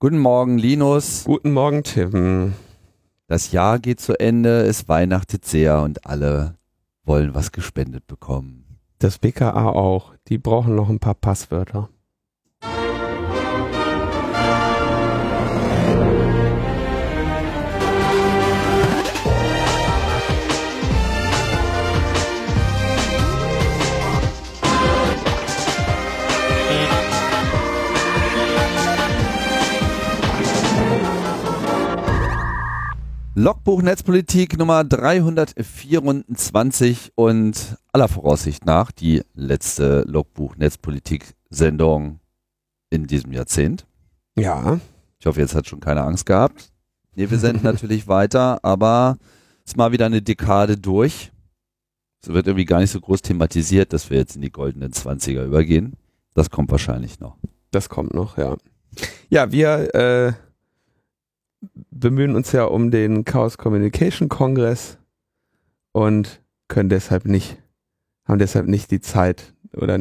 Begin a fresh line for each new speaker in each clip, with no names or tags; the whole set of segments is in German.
Guten Morgen, Linus.
Guten Morgen, Tim.
Das Jahr geht zu Ende, es weihnachtet sehr und alle wollen was gespendet bekommen.
Das BKA auch. Die brauchen noch ein paar Passwörter.
Logbuch Netzpolitik Nummer 324 und aller Voraussicht nach die letzte Logbuch Netzpolitik Sendung in diesem Jahrzehnt.
Ja.
Ich hoffe, jetzt hat schon keine Angst gehabt. Nee, wir senden natürlich weiter, aber es ist mal wieder eine Dekade durch. Es wird irgendwie gar nicht so groß thematisiert, dass wir jetzt in die goldenen Zwanziger übergehen. Das kommt wahrscheinlich noch.
Das kommt noch, ja. Ja, wir äh, bemühen uns ja um den Chaos Communication Kongress und können deshalb nicht, haben deshalb nicht die Zeit oder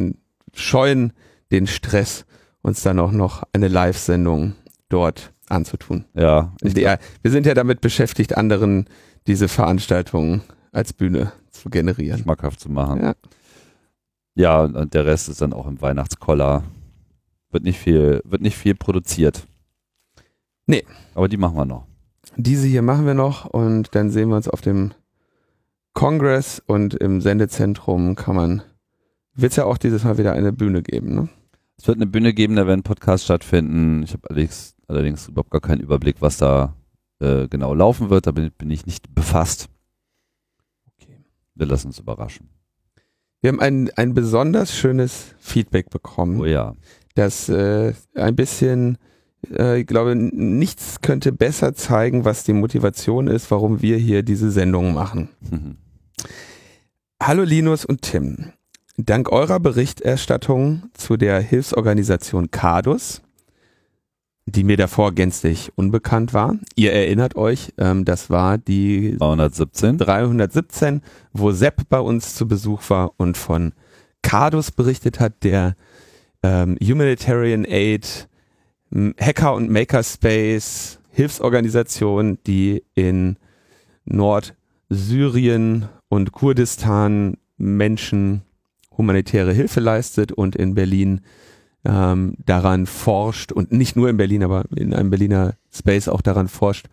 scheuen den Stress, uns dann auch noch eine Live-Sendung dort anzutun.
Ja.
Der, wir sind ja damit beschäftigt, anderen diese Veranstaltungen als Bühne zu generieren.
Schmackhaft zu machen.
Ja.
Ja, und der Rest ist dann auch im Weihnachtskoller. Wird nicht viel, wird nicht viel produziert.
Nee.
Aber die machen wir noch.
Diese hier machen wir noch und dann sehen wir uns auf dem Kongress und im Sendezentrum kann man, wird es ja auch dieses Mal wieder eine Bühne geben, ne?
Es wird eine Bühne geben, da werden Podcasts stattfinden. Ich habe allerdings, allerdings überhaupt gar keinen Überblick, was da äh, genau laufen wird. Da bin, bin ich nicht befasst.
Okay.
Wir lassen uns überraschen.
Wir haben ein, ein besonders schönes Feedback bekommen,
Oh ja.
das äh, ein bisschen, äh, ich glaube, nichts könnte besser zeigen, was die Motivation ist, warum wir hier diese Sendung machen. Hallo Linus und Tim. Dank eurer Berichterstattung zu der Hilfsorganisation CADUS, die mir davor gänzlich unbekannt war, ihr erinnert euch, ähm, das war die
317.
317, wo Sepp bei uns zu Besuch war und von CADUS berichtet hat, der ähm, Humanitarian Aid, Hacker und Makerspace, Hilfsorganisation, die in Nordsyrien und Kurdistan Menschen humanitäre Hilfe leistet und in Berlin ähm, daran forscht und nicht nur in Berlin, aber in einem Berliner Space auch daran forscht,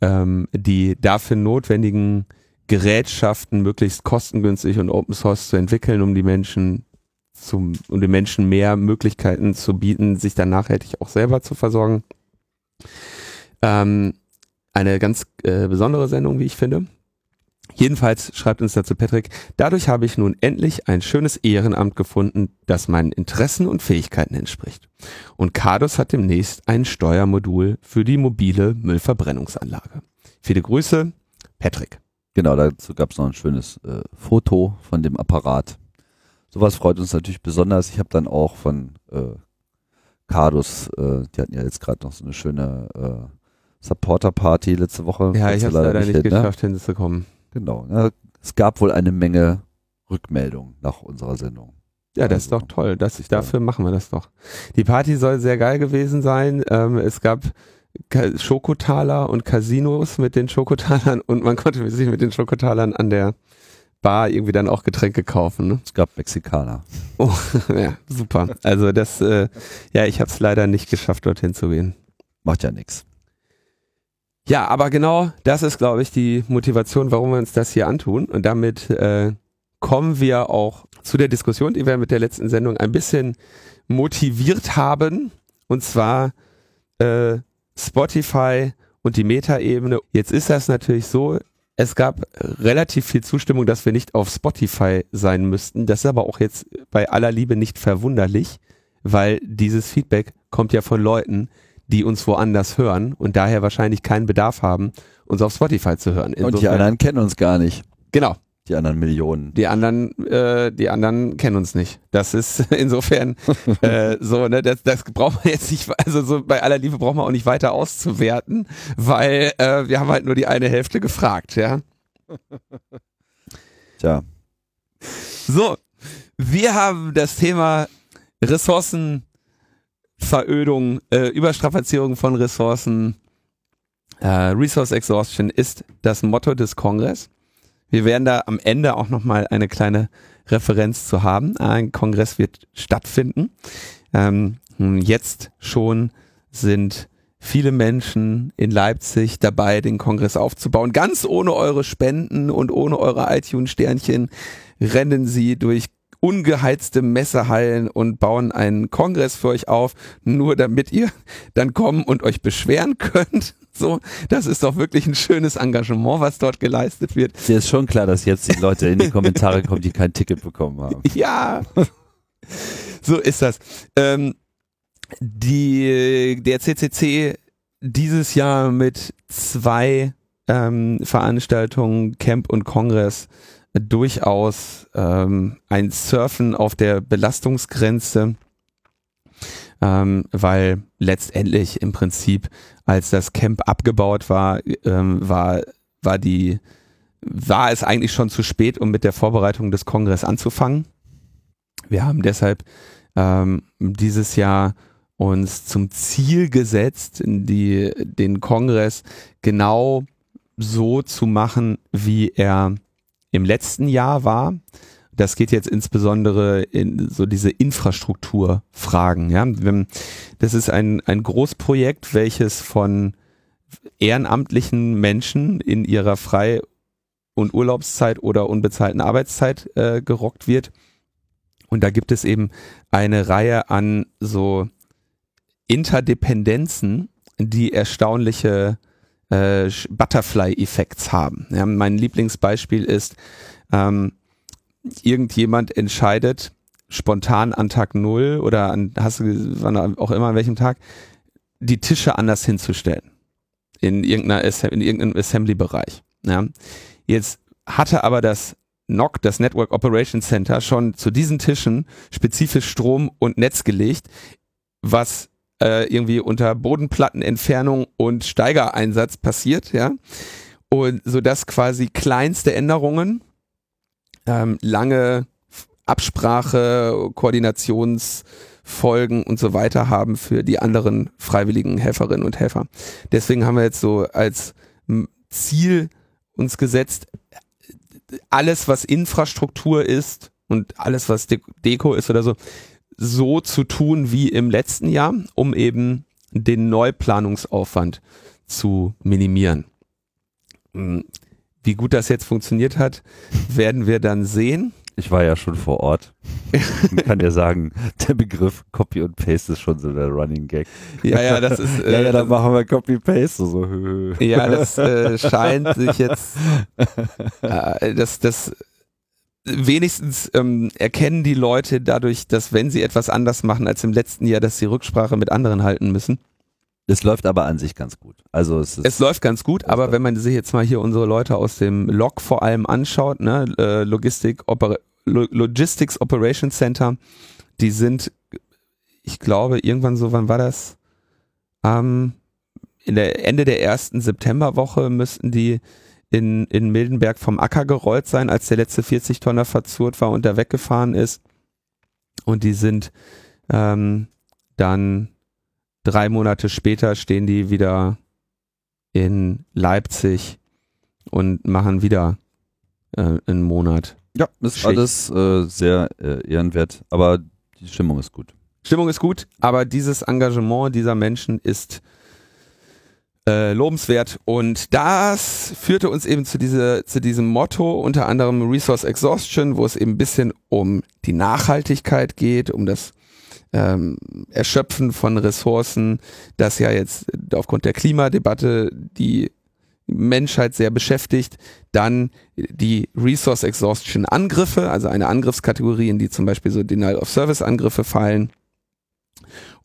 ähm, die dafür notwendigen Gerätschaften möglichst kostengünstig und Open Source zu entwickeln, um die Menschen zum, um den Menschen mehr Möglichkeiten zu bieten, sich dann nachhaltig auch selber zu versorgen. Ähm, eine ganz äh, besondere Sendung, wie ich finde. Jedenfalls schreibt uns dazu Patrick, dadurch habe ich nun endlich ein schönes Ehrenamt gefunden, das meinen Interessen und Fähigkeiten entspricht. Und Cadus hat demnächst ein Steuermodul für die mobile Müllverbrennungsanlage. Viele Grüße, Patrick.
Genau, dazu gab es noch ein schönes äh, Foto von dem Apparat. Sowas freut uns natürlich besonders. Ich habe dann auch von äh, Cardus, äh, die hatten ja jetzt gerade noch so eine schöne äh, Supporter-Party letzte Woche.
Ja, ich habe leider nicht
hin, ne?
geschafft, hinzukommen.
Genau. Ja, es gab wohl eine Menge Rückmeldungen nach unserer Sendung.
Ja, das ist
Also,
doch toll. Das, dafür machen wir das doch. Die Party soll sehr geil gewesen sein. Ähm, es gab Schokotaler und Casinos mit den Schokotalern und man konnte sich mit den Schokotalern an der Bar irgendwie dann auch Getränke kaufen. Ne?
Es gab Mexikaner.
Oh, ja, super. Also das, äh, ja, ich habe es leider nicht geschafft, dorthin zu gehen.
Macht ja nichts.
Ja, aber genau das ist, glaube ich, die Motivation, warum wir uns das hier antun. Und damit äh, kommen wir auch zu der Diskussion, die wir mit der letzten Sendung ein bisschen motiviert haben. Und zwar äh, Spotify und die Metaebene. Jetzt ist das natürlich so, es gab relativ viel Zustimmung, dass wir nicht auf Spotify sein müssten. Das ist aber auch jetzt bei aller Liebe nicht verwunderlich, weil dieses Feedback kommt ja von Leuten, die uns woanders hören und daher wahrscheinlich keinen Bedarf haben, uns auf Spotify zu hören.
Und die
Insofern-
anderen kennen uns gar nicht.
genau.
Die anderen Millionen.
Die anderen, äh, die anderen kennen uns nicht. Das ist insofern äh, so, ne, das, das braucht man jetzt nicht, also so bei aller Liebe braucht man auch nicht weiter auszuwerten, weil äh, wir haben halt nur die eine Hälfte gefragt, ja.
Tja,
So, wir haben das Thema Ressourcen Verödung, äh, Überstrapazierung von Ressourcen, äh, Resource Exhaustion ist das Motto des Kongress. Wir werden da am Ende auch nochmal eine kleine Referenz zu haben. Ein Kongress wird stattfinden. Ähm, jetzt schon sind viele Menschen in Leipzig dabei, den Kongress aufzubauen. Ganz ohne eure Spenden und ohne eure iTunes-Sternchen rennen sie durch ungeheizte Messehallen und bauen einen Kongress für euch auf, nur damit ihr dann kommen und euch beschweren könnt. So, das ist doch wirklich ein schönes Engagement, was dort geleistet wird.
Dir ist schon klar, dass jetzt die Leute in die Kommentare kommen, die kein Ticket bekommen haben.
Ja, so ist das. Ähm, die, der CCC dieses Jahr mit zwei ähm, Veranstaltungen, Camp und Kongress, durchaus ähm, ein Surfen auf der Belastungsgrenze, ähm, weil letztendlich im Prinzip, als das Camp abgebaut war, ähm, war, war die, war es eigentlich schon zu spät, um mit der Vorbereitung des Kongress anzufangen. Wir haben deshalb ähm, dieses Jahr uns zum Ziel gesetzt, die, den Kongress genau so zu machen, wie er im letzten Jahr war. Das geht jetzt insbesondere in so diese Infrastrukturfragen. Ja, das ist ein, ein Großprojekt, welches von ehrenamtlichen Menschen in ihrer Frei- und Urlaubszeit oder unbezahlten Arbeitszeit äh, gerockt wird. Und da gibt es eben eine Reihe an so Interdependenzen, die erstaunliche äh, Butterfly-Effekts haben. Ja, mein Lieblingsbeispiel ist, ähm, irgendjemand entscheidet spontan an Tag null oder an, hast du, wann auch immer an welchem Tag, die Tische anders hinzustellen. In irgendeiner, in irgendeinem Assembly-Bereich. Ja. Jetzt hatte aber das NOC, das Network Operations Center, schon zu diesen Tischen spezifisch Strom und Netz gelegt, was äh, irgendwie unter Bodenplattenentfernung und Steigereinsatz passiert, ja. Und so dass quasi kleinste Änderungen, ähm, lange Absprache, Koordinationsfolgen und so weiter haben für die anderen freiwilligen Helferinnen und Helfer. Deswegen haben wir jetzt so als Ziel uns gesetzt, alles, was Infrastruktur ist und alles, was Deko ist oder so, so zu tun wie im letzten Jahr, um eben den Neuplanungsaufwand zu minimieren. Hm, wie gut das jetzt funktioniert hat, werden wir dann sehen.
Ich war ja schon vor Ort. Ich kann ja sagen, der Begriff Copy und Paste ist schon so der Running Gag.
Ja, ja, das ist.
Äh, ja, ja, dann machen wir Copy Paste so.
ja, das äh, scheint sich jetzt. Äh, das, das wenigstens ähm, erkennen die Leute dadurch, dass wenn sie etwas anders machen als im letzten Jahr, dass sie Rücksprache mit anderen halten müssen.
Es läuft aber an sich ganz gut. Also es, ist
es läuft ganz gut, aber wenn man sich jetzt mal hier unsere Leute aus dem Log vor allem anschaut, ne, äh, Logistik, Oper Logistics Operations Center, die sind, ich glaube, irgendwann so, wann war das? Ähm, in der Ende der ersten Septemberwoche müssten die in, in Mildenberg vom Acker gerollt sein, als der letzte 40 Tonner verzurrt war und da weggefahren ist. Und die sind ähm, dann drei Monate später stehen die wieder in Leipzig und machen wieder äh, einen Monat.
Ja, das ist Schicht. alles äh, sehr äh, ehrenwert, aber die Stimmung ist gut.
Stimmung ist gut, aber dieses Engagement dieser Menschen ist äh, lobenswert. Und das führte uns eben zu, diese, zu diesem Motto, unter anderem Resource Exhaustion, wo es eben ein bisschen um die Nachhaltigkeit geht, um das ähm, Erschöpfen von Ressourcen, das ja jetzt aufgrund der Klimadebatte die Menschheit sehr beschäftigt. Dann die Resource Exhaustion Angriffe, also eine Angriffskategorie, in die zum Beispiel so Denial of Service Angriffe fallen.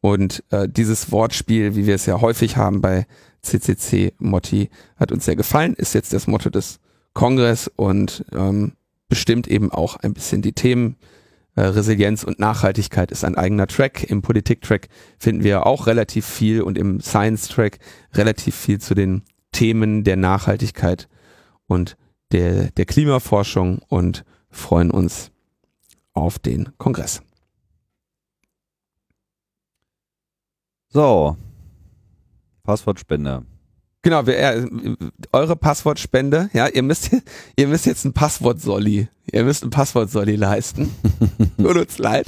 Und äh, dieses Wortspiel, wie wir es ja häufig haben bei CCC-Motti hat uns sehr gefallen, ist jetzt das Motto des Kongress und ähm, bestimmt eben auch ein bisschen die Themen. Äh, Resilienz und Nachhaltigkeit ist ein eigener Track. Im Politik-Track finden wir auch relativ viel und im Science-Track relativ viel zu den Themen der Nachhaltigkeit und der, der Klimaforschung und freuen uns auf den Kongress.
So. Passwortspende.
Genau, wir, äh, eure Passwortspende, ja, ihr müsst, ihr müsst jetzt ein Passwort-Solli, ihr müsst ein Passwort-Solli leisten. Tut uns leid.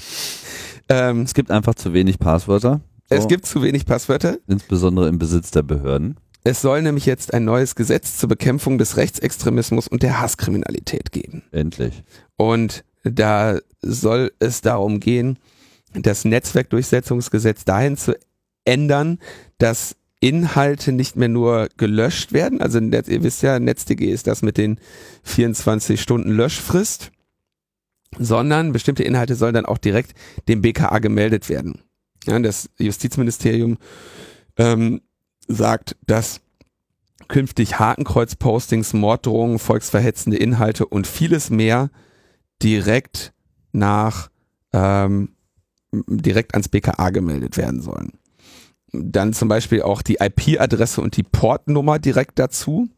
Ähm, es gibt einfach zu wenig Passwörter.
So. Es gibt zu wenig Passwörter.
Insbesondere im Besitz der Behörden.
Es soll nämlich jetzt ein neues Gesetz zur Bekämpfung des Rechtsextremismus und der Hasskriminalität geben.
Endlich.
Und da soll es darum gehen, das Netzwerkdurchsetzungsgesetz dahin zu ändern, dass Inhalte nicht mehr nur gelöscht werden. Also ihr wisst ja, NetzDG ist das mit den 24 Stunden Löschfrist, sondern bestimmte Inhalte sollen dann auch direkt dem BKA gemeldet werden. Ja, das Justizministerium ähm, sagt, dass künftig Hakenkreuz-Postings, Morddrohungen, volksverhetzende Inhalte und vieles mehr direkt nach ähm, direkt ans BKA gemeldet werden sollen dann zum Beispiel auch die IP-Adresse und die Portnummer direkt dazu.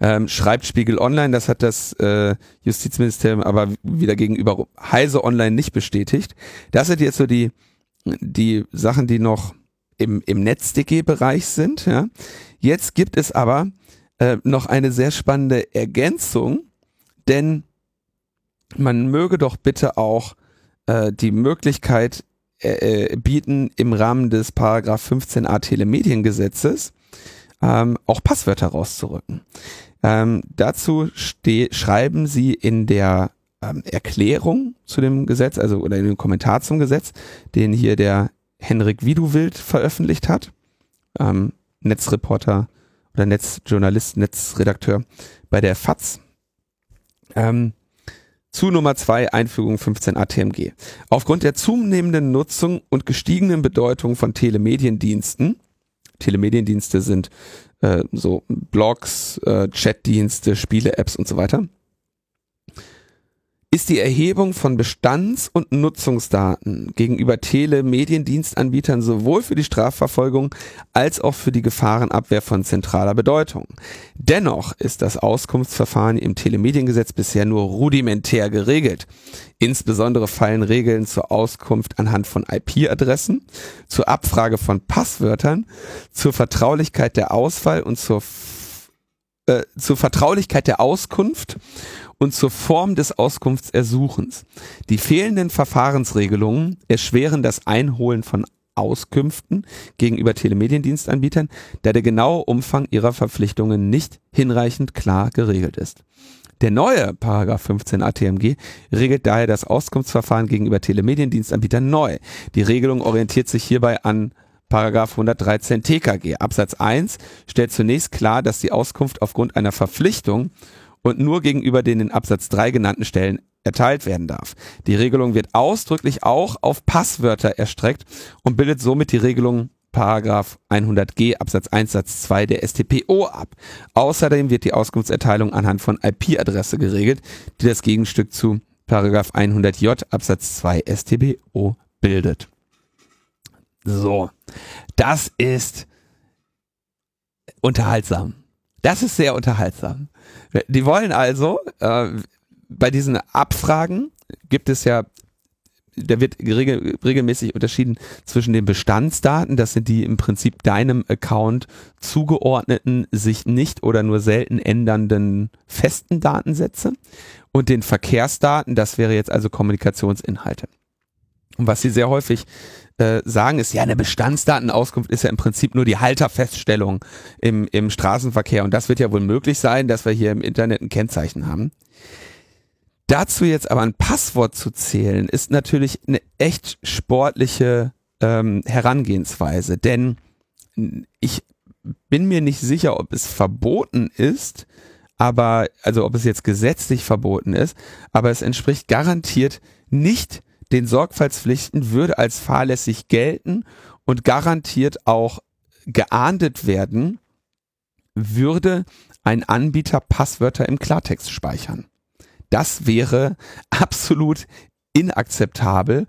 Ähm, schreibt Spiegel Online, das hat das äh, Justizministerium aber wieder gegenüber Heise Online nicht bestätigt. Das sind jetzt so die, die Sachen, die noch im, im NetzDG-Bereich sind. Ja. Jetzt gibt es aber äh, noch eine sehr spannende Ergänzung, denn man möge doch bitte auch äh, die Möglichkeit äh, äh, bieten im Rahmen des Paragraph 15a Telemediengesetzes ähm, auch Passwörter rauszurücken. Ähm, dazu schreiben sie in der ähm, Erklärung zu dem Gesetz, also oder in dem Kommentar zum Gesetz, den hier der Henrik Widuwild veröffentlicht hat, ähm, Netzreporter oder Netzjournalist, Netzredakteur bei der FAZ. Ähm, zu Nummer zwei Einfügung 15 ATMG. Aufgrund der zunehmenden Nutzung und gestiegenen Bedeutung von Telemediendiensten, Telemediendienste sind äh, so Blogs, äh, Chatdienste, Spiele-Apps und so weiter, ist die Erhebung von Bestands- und Nutzungsdaten gegenüber Telemediendienstanbietern sowohl für die Strafverfolgung als auch für die Gefahrenabwehr von zentraler Bedeutung. Dennoch ist das Auskunftsverfahren im Telemediengesetz bisher nur rudimentär geregelt. Insbesondere fallen Regeln zur Auskunft anhand von IP-Adressen, zur Abfrage von Passwörtern, zur Vertraulichkeit der Auswahl und zur äh, zur Vertraulichkeit der Auskunft und zur Form des Auskunftsersuchens. Die fehlenden Verfahrensregelungen erschweren das Einholen von Auskünften gegenüber Telemediendienstanbietern, da der genaue Umfang ihrer Verpflichtungen nicht hinreichend klar geregelt ist. Der neue Paragraph 15 ATMG regelt daher das Auskunftsverfahren gegenüber Telemediendienstanbietern neu. Die Regelung orientiert sich hierbei an Paragraph 113 TKG. Absatz 1 stellt zunächst klar, dass die Auskunft aufgrund einer Verpflichtung und nur gegenüber den in Absatz 3 genannten Stellen erteilt werden darf. Die Regelung wird ausdrücklich auch auf Passwörter erstreckt und bildet somit die Regelung Paragraph 100g Absatz 1 Satz 2 der StPO ab. Außerdem wird die Auskunftserteilung anhand von IP-Adresse geregelt, die das Gegenstück zu Paragraph 100j Absatz 2 StPO bildet. So, das ist unterhaltsam. Das ist sehr unterhaltsam. Die wollen also, äh, bei diesen Abfragen gibt es ja, da wird regel, regelmäßig unterschieden zwischen den Bestandsdaten, das sind die im Prinzip deinem Account zugeordneten, sich nicht oder nur selten ändernden festen Datensätze und den Verkehrsdaten, das wäre jetzt also Kommunikationsinhalte. Und was sie sehr häufig äh, sagen, ist ja, eine Bestandsdatenauskunft ist ja im Prinzip nur die Halterfeststellung im, im Straßenverkehr. Und das wird ja wohl möglich sein, dass wir hier im Internet ein Kennzeichen haben. Dazu jetzt aber ein Passwort zu zählen, ist natürlich eine echt sportliche ähm, Herangehensweise. Denn ich bin mir nicht sicher, ob es verboten ist, aber, also ob es jetzt gesetzlich verboten ist, aber es entspricht garantiert nicht den Sorgfaltspflichten würde als fahrlässig gelten und garantiert auch geahndet werden, würde ein Anbieter Passwörter im Klartext speichern. Das wäre absolut inakzeptabel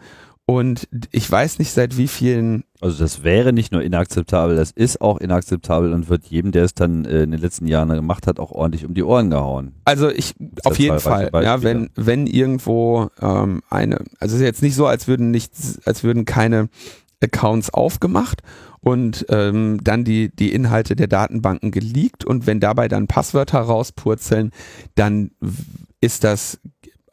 und ich weiß nicht seit wie vielen.
Also das wäre nicht nur inakzeptabel, das ist auch inakzeptabel und wird jedem, der es dann äh, in den letzten Jahren gemacht hat, auch ordentlich um die Ohren gehauen.
Also ich auf jeden Fall, Beispiele. ja, wenn wenn irgendwo ähm, eine, also es ist jetzt nicht so, als würden nicht, als würden keine Accounts aufgemacht und ähm, dann die, die Inhalte der Datenbanken geleakt und wenn dabei dann Passwörter rauspurzeln, dann ist das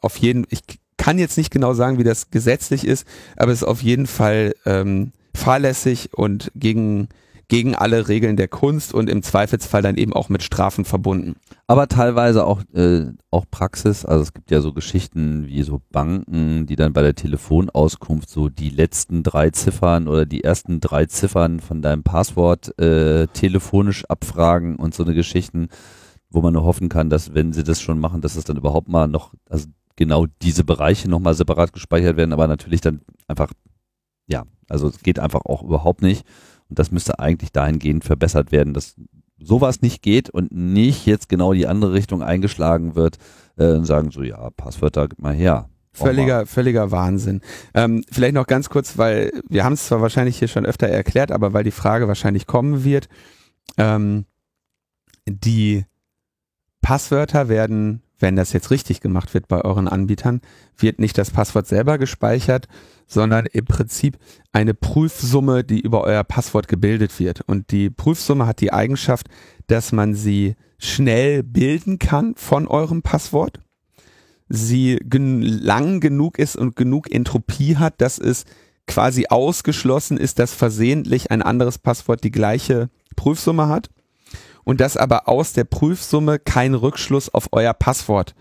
auf jeden, ich kann jetzt nicht genau sagen, wie das gesetzlich ist, aber es ist auf jeden Fall ähm, fahrlässig und gegen gegen alle Regeln der Kunst und im Zweifelsfall dann eben auch mit Strafen verbunden.
Aber teilweise auch, äh, auch Praxis. Also es gibt ja so Geschichten wie so Banken, die dann bei der Telefonauskunft so die letzten drei Ziffern oder die ersten drei Ziffern von deinem Passwort äh, telefonisch abfragen und so eine Geschichten, wo man nur hoffen kann, dass wenn sie das schon machen, dass es dann überhaupt mal noch, also genau diese Bereiche nochmal separat gespeichert werden, aber natürlich dann einfach, ja, also es geht einfach auch überhaupt nicht. Und das müsste eigentlich dahingehend verbessert werden, dass sowas nicht geht und nicht jetzt genau die andere Richtung eingeschlagen wird äh, und sagen so, ja, Passwörter gib mal her.
Völliger, völliger Wahnsinn. Ähm, vielleicht noch ganz kurz, weil wir haben es zwar wahrscheinlich hier schon öfter erklärt, aber weil die Frage wahrscheinlich kommen wird. Ähm, die Passwörter werden, wenn das jetzt richtig gemacht wird bei euren Anbietern, wird nicht das Passwort selber gespeichert, sondern im Prinzip eine Prüfsumme, die über euer Passwort gebildet wird. Und die Prüfsumme hat die Eigenschaft, dass man sie schnell bilden kann von eurem Passwort. Sie gen lang genug ist und genug Entropie hat, dass es quasi ausgeschlossen ist, dass versehentlich ein anderes Passwort die gleiche Prüfsumme hat und dass aber aus der Prüfsumme kein Rückschluss auf euer Passwort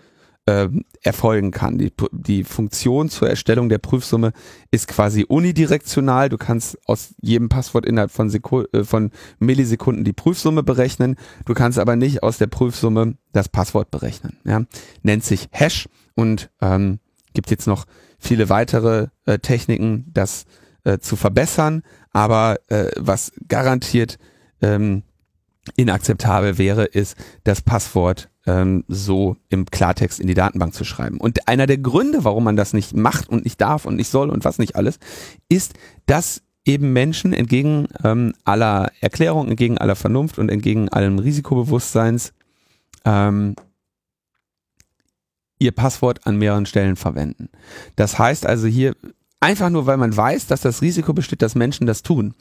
äh, erfolgen kann. Die, die Funktion zur Erstellung der Prüfsumme ist quasi unidirektional. Du kannst aus jedem Passwort innerhalb von, Seku äh, von Millisekunden die Prüfsumme berechnen. Du kannst aber nicht aus der Prüfsumme das Passwort berechnen. Ja? Nennt sich Hash und ähm, gibt jetzt noch viele weitere äh, Techniken, das äh, zu verbessern. Aber äh, was garantiert ähm, inakzeptabel wäre, ist das Passwort ähm, so im Klartext in die Datenbank zu schreiben. Und einer der Gründe, warum man das nicht macht und nicht darf und nicht soll und was nicht alles, ist, dass eben Menschen entgegen ähm, aller Erklärung, entgegen aller Vernunft und entgegen allem Risikobewusstseins ähm, ihr Passwort an mehreren Stellen verwenden. Das heißt also hier einfach nur, weil man weiß, dass das Risiko besteht, dass Menschen das tun.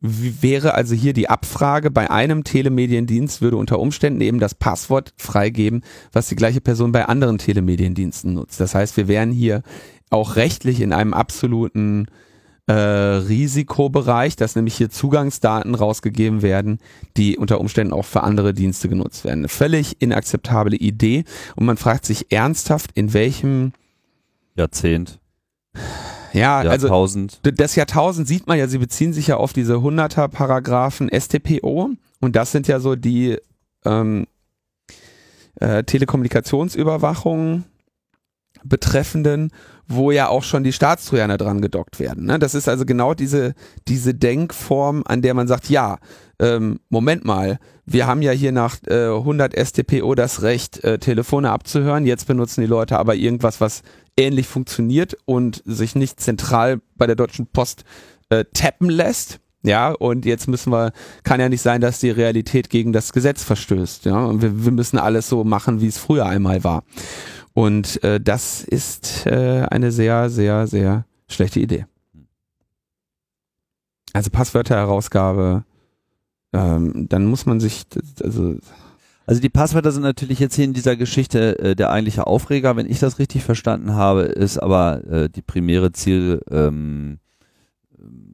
Wäre also hier die Abfrage bei einem Telemediendienst, würde unter Umständen eben das Passwort freigeben, was die gleiche Person bei anderen Telemediendiensten nutzt. Das heißt, wir wären hier auch rechtlich in einem absoluten äh, Risikobereich, dass nämlich hier Zugangsdaten rausgegeben werden, die unter Umständen auch für andere Dienste genutzt werden. Eine völlig inakzeptable Idee und man fragt sich ernsthaft, in welchem
Jahrzehnt
ja, Jahrtausend. also das Jahrtausend sieht man ja, sie beziehen sich ja auf diese 100er Paragraphen STPO und das sind ja so die ähm, äh, Telekommunikationsüberwachung betreffenden, wo ja auch schon die Staatstrojaner dran gedockt werden. Ne? Das ist also genau diese, diese Denkform, an der man sagt, ja, ähm, Moment mal, wir haben ja hier nach äh, 100 STPO das Recht, äh, Telefone abzuhören, jetzt benutzen die Leute aber irgendwas, was ähnlich funktioniert und sich nicht zentral bei der Deutschen Post äh, tappen lässt. Ja, und jetzt müssen wir, kann ja nicht sein, dass die Realität gegen das Gesetz verstößt. Ja, und wir, wir müssen alles so machen, wie es früher einmal war. Und äh, das ist äh, eine sehr, sehr, sehr schlechte Idee. Also Passwörterherausgabe, ähm, dann muss man sich, also
also die Passwörter sind natürlich jetzt hier in dieser Geschichte äh, der eigentliche Aufreger, wenn ich das richtig verstanden habe, ist aber äh, die primäre Ziel, ähm,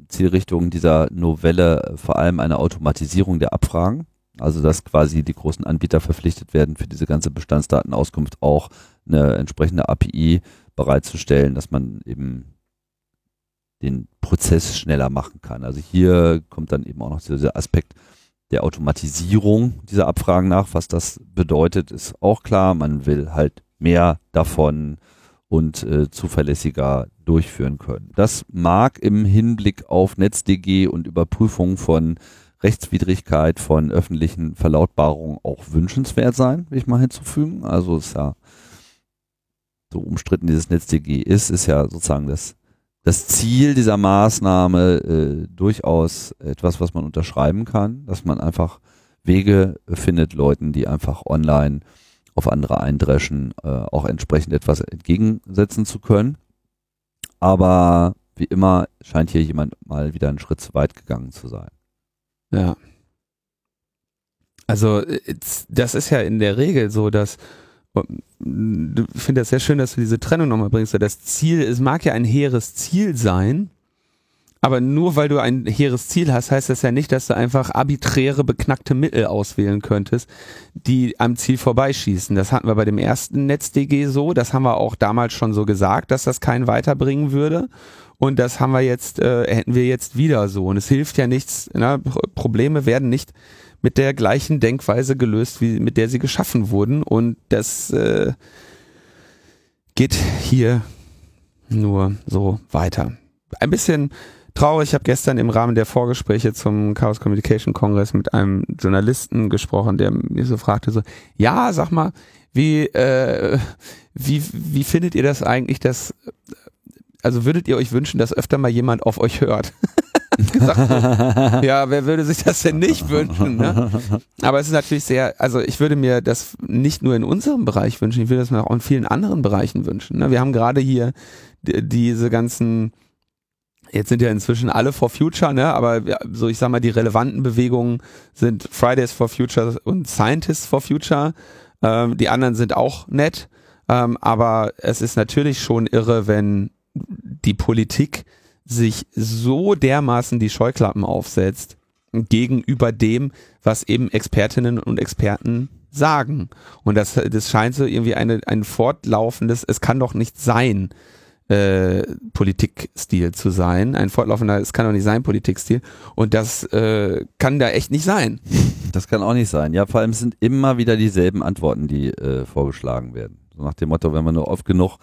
Zielrichtung dieser Novelle vor allem eine Automatisierung der Abfragen. Also dass quasi die großen Anbieter verpflichtet werden, für diese ganze Bestandsdatenauskunft auch eine entsprechende API bereitzustellen, dass man eben den Prozess schneller machen kann. Also hier kommt dann eben auch noch dieser Aspekt der Automatisierung dieser Abfragen nach. Was das bedeutet, ist auch klar. Man will halt mehr davon und äh, zuverlässiger durchführen können. Das mag im Hinblick auf NetzDG und Überprüfung von Rechtswidrigkeit von öffentlichen Verlautbarungen auch wünschenswert sein, will ich mal hinzufügen. Also ist ja so umstritten dieses NetzDG ist, ist ja sozusagen das das Ziel dieser Maßnahme äh, durchaus etwas, was man unterschreiben kann, dass man einfach Wege findet, Leuten, die einfach online auf andere eindreschen, äh, auch entsprechend etwas entgegensetzen zu können. Aber wie immer scheint hier jemand mal wieder einen Schritt zu weit gegangen zu sein.
Ja. Also das ist ja in der Regel so, dass ich finde das sehr schön, dass du diese Trennung nochmal bringst. Das Ziel, es mag ja ein hehres Ziel sein, aber nur weil du ein hehres Ziel hast, heißt das ja nicht, dass du einfach arbiträre, beknackte Mittel auswählen könntest, die am Ziel vorbeischießen. Das hatten wir bei dem ersten NetzDG so, das haben wir auch damals schon so gesagt, dass das keinen weiterbringen würde. Und das haben wir jetzt, äh, hätten wir jetzt wieder so. Und es hilft ja nichts, ne? Probleme werden nicht mit der gleichen Denkweise gelöst, wie mit der sie geschaffen wurden. Und das äh, geht hier nur so weiter. Ein bisschen traurig. Ich habe gestern im Rahmen der Vorgespräche zum Chaos Communication Congress mit einem Journalisten gesprochen, der mir so fragte so, ja, sag mal, wie, äh, wie, wie findet ihr das eigentlich, dass, also würdet ihr euch wünschen, dass öfter mal jemand auf euch hört? gesagt, ja, wer würde sich das denn nicht wünschen? Ne? Aber es ist natürlich sehr, also ich würde mir das nicht nur in unserem Bereich wünschen, ich würde das mir auch in vielen anderen Bereichen wünschen. Ne? Wir haben gerade hier diese ganzen Jetzt sind ja inzwischen alle for Future, ne? aber so ich sag mal, die relevanten Bewegungen sind Fridays for Future und Scientists for Future. Ähm, die anderen sind auch nett, ähm, aber es ist natürlich schon irre, wenn die Politik sich so dermaßen die Scheuklappen aufsetzt gegenüber dem, was eben Expertinnen und Experten sagen. Und das, das scheint so irgendwie eine, ein fortlaufendes, es kann doch nicht sein, äh, Politikstil zu sein. Ein fortlaufender, es kann doch nicht sein, Politikstil. Und das äh, kann da echt nicht sein.
Das kann auch nicht sein. Ja, vor allem sind immer wieder dieselben Antworten, die äh, vorgeschlagen werden. So nach dem Motto, wenn wir nur oft genug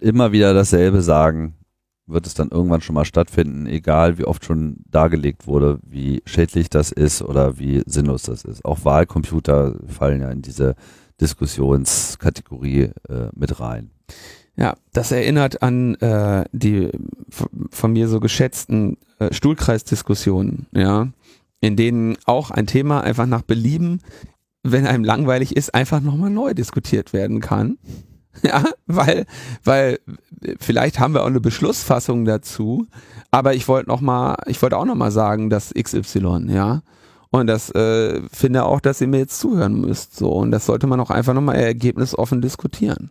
immer wieder dasselbe sagen, wird es dann irgendwann schon mal stattfinden, egal wie oft schon dargelegt wurde, wie schädlich das ist oder wie sinnlos das ist. Auch Wahlcomputer fallen ja in diese Diskussionskategorie äh, mit rein.
Ja, das erinnert an äh, die von mir so geschätzten äh, Stuhlkreisdiskussionen, ja, in denen auch ein Thema einfach nach Belieben, wenn einem langweilig ist, einfach nochmal neu diskutiert werden kann. Ja, weil, weil vielleicht haben wir auch eine Beschlussfassung dazu, aber ich wollte noch mal, ich wollte auch noch mal sagen, dass XY, ja, und das äh, finde auch, dass ihr mir jetzt zuhören müsst, so und das sollte man auch einfach noch mal ergebnisoffen diskutieren.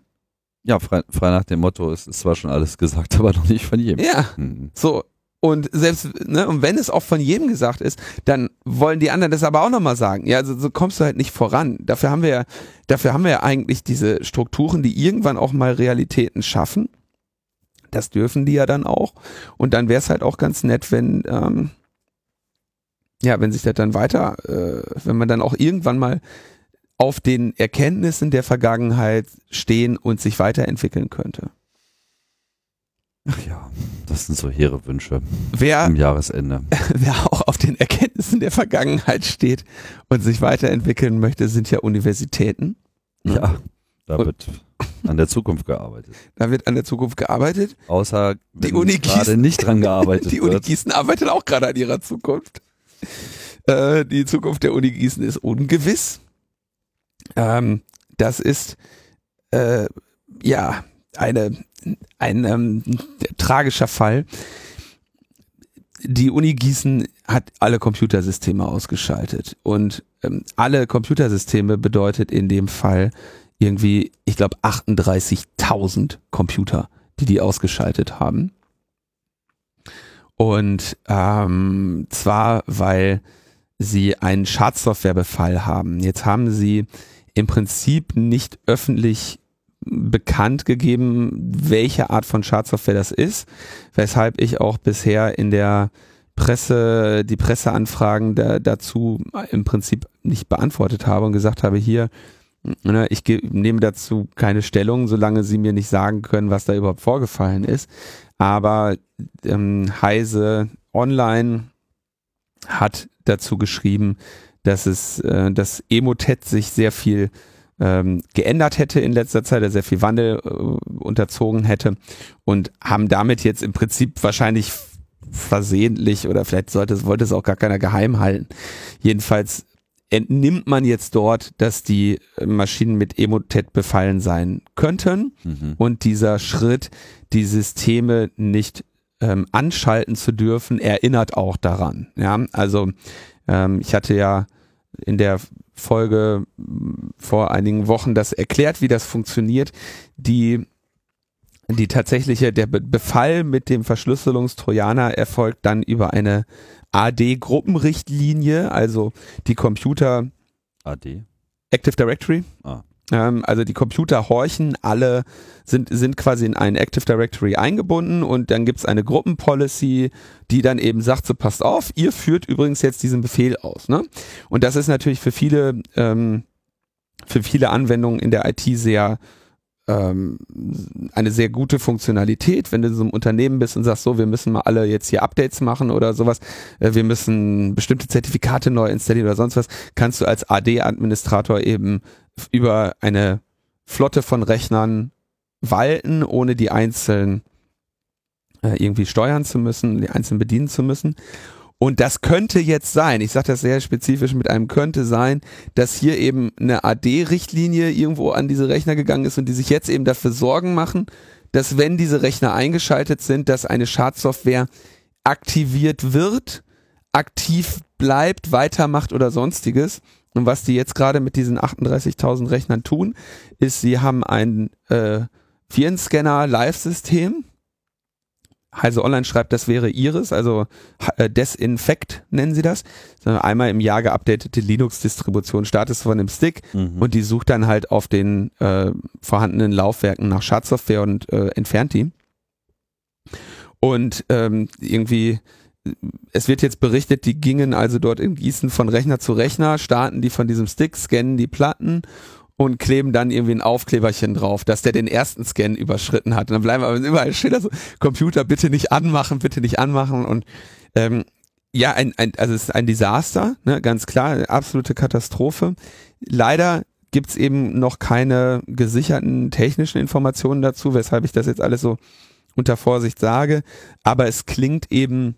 Ja, frei, frei nach dem Motto, es ist zwar schon alles gesagt, aber noch nicht von jedem.
Ja, mhm. so. Und selbst, ne, und wenn es auch von jedem gesagt ist, dann wollen die anderen das aber auch nochmal sagen. Ja, also so kommst du halt nicht voran. Dafür haben wir ja, dafür haben wir ja eigentlich diese Strukturen, die irgendwann auch mal Realitäten schaffen. Das dürfen die ja dann auch. Und dann wäre es halt auch ganz nett, wenn, ähm, ja, wenn sich das dann weiter, äh, wenn man dann auch irgendwann mal auf den Erkenntnissen der Vergangenheit stehen und sich weiterentwickeln könnte.
Ach ja, das sind so hehre Wünsche
wer,
am Jahresende.
Wer auch auf den Erkenntnissen der Vergangenheit steht und sich weiterentwickeln möchte, sind ja Universitäten.
Ja, da wird an der Zukunft gearbeitet.
Da wird an der Zukunft gearbeitet.
Außer
die Uni
gerade nicht dran gearbeitet
Die Uni Gießen arbeitet auch gerade an ihrer Zukunft. Äh, die Zukunft der Uni Gießen ist ungewiss. Ähm, das ist äh, ja eine, ein ähm, tragischer Fall. Die Uni Gießen hat alle Computersysteme ausgeschaltet und ähm, alle Computersysteme bedeutet in dem Fall irgendwie, ich glaube, 38.000 Computer, die die ausgeschaltet haben. Und ähm, zwar, weil sie einen Schadsoftwarebefall haben. Jetzt haben sie im Prinzip nicht öffentlich bekannt gegeben, welche Art von Schadsoftware das ist, weshalb ich auch bisher in der Presse, die Presseanfragen da, dazu im Prinzip nicht beantwortet habe und gesagt habe, hier, ne, ich nehme dazu keine Stellung, solange Sie mir nicht sagen können, was da überhaupt vorgefallen ist. Aber ähm, Heise Online hat dazu geschrieben, dass es, äh, dass Emotet sich sehr viel ähm, geändert hätte in letzter Zeit, er sehr viel Wandel äh, unterzogen hätte und haben damit jetzt im Prinzip wahrscheinlich versehentlich oder vielleicht sollte es, wollte es auch gar keiner geheim halten. Jedenfalls entnimmt man jetzt dort, dass die Maschinen mit Emotet befallen sein könnten mhm. und dieser Schritt, die Systeme nicht ähm, anschalten zu dürfen, erinnert auch daran. Ja, also ähm, ich hatte ja in der Folge vor einigen Wochen das erklärt, wie das funktioniert. Die die tatsächliche, der Befall mit dem Verschlüsselungstrojaner erfolgt dann über eine AD-Gruppenrichtlinie, also die Computer
AD
Active Directory.
Ah.
Ähm, also die Computer horchen, alle sind, sind quasi in ein Active Directory eingebunden und dann gibt's eine Gruppenpolicy, die dann eben sagt, so passt auf, ihr führt übrigens jetzt diesen Befehl aus. Ne? Und das ist natürlich für viele, ähm, für viele Anwendungen in der IT sehr ähm, eine sehr gute Funktionalität, wenn du so ein Unternehmen bist und sagst, so, wir müssen mal alle jetzt hier Updates machen oder sowas, äh, wir müssen bestimmte Zertifikate neu installieren oder sonst was, kannst du als AD-Administrator eben über eine Flotte von Rechnern walten, ohne die einzeln äh, irgendwie steuern zu müssen, die einzeln bedienen zu müssen. Und das könnte jetzt sein, ich sage das sehr spezifisch mit einem könnte sein, dass hier eben eine AD-Richtlinie irgendwo an diese Rechner gegangen ist und die sich jetzt eben dafür Sorgen machen, dass wenn diese Rechner eingeschaltet sind, dass eine Schadsoftware aktiviert wird, aktiv bleibt, weitermacht oder sonstiges. Und was die jetzt gerade mit diesen 38.000 Rechnern tun, ist, sie haben ein äh, Virenscanner-Live-System, Heise Online schreibt, das wäre ihres, also äh, Desinfect nennen sie das. Einmal im Jahr geupdatete Linux-Distribution startest von dem Stick mhm. und die sucht dann halt auf den äh, vorhandenen Laufwerken nach Schadsoftware und äh, entfernt die. Und ähm, irgendwie, es wird jetzt berichtet, die gingen also dort in Gießen von Rechner zu Rechner, starten die von diesem Stick, scannen die Platten und kleben dann irgendwie ein Aufkleberchen drauf, dass der den ersten Scan überschritten hat. Und dann bleiben aber überall Schilder so, Computer bitte nicht anmachen, bitte nicht anmachen und ähm, ja, ein, ein, also es ist ein Desaster, ne, ganz klar, absolute Katastrophe. Leider gibt's eben noch keine gesicherten technischen Informationen dazu, weshalb ich das jetzt alles so unter Vorsicht sage. Aber es klingt eben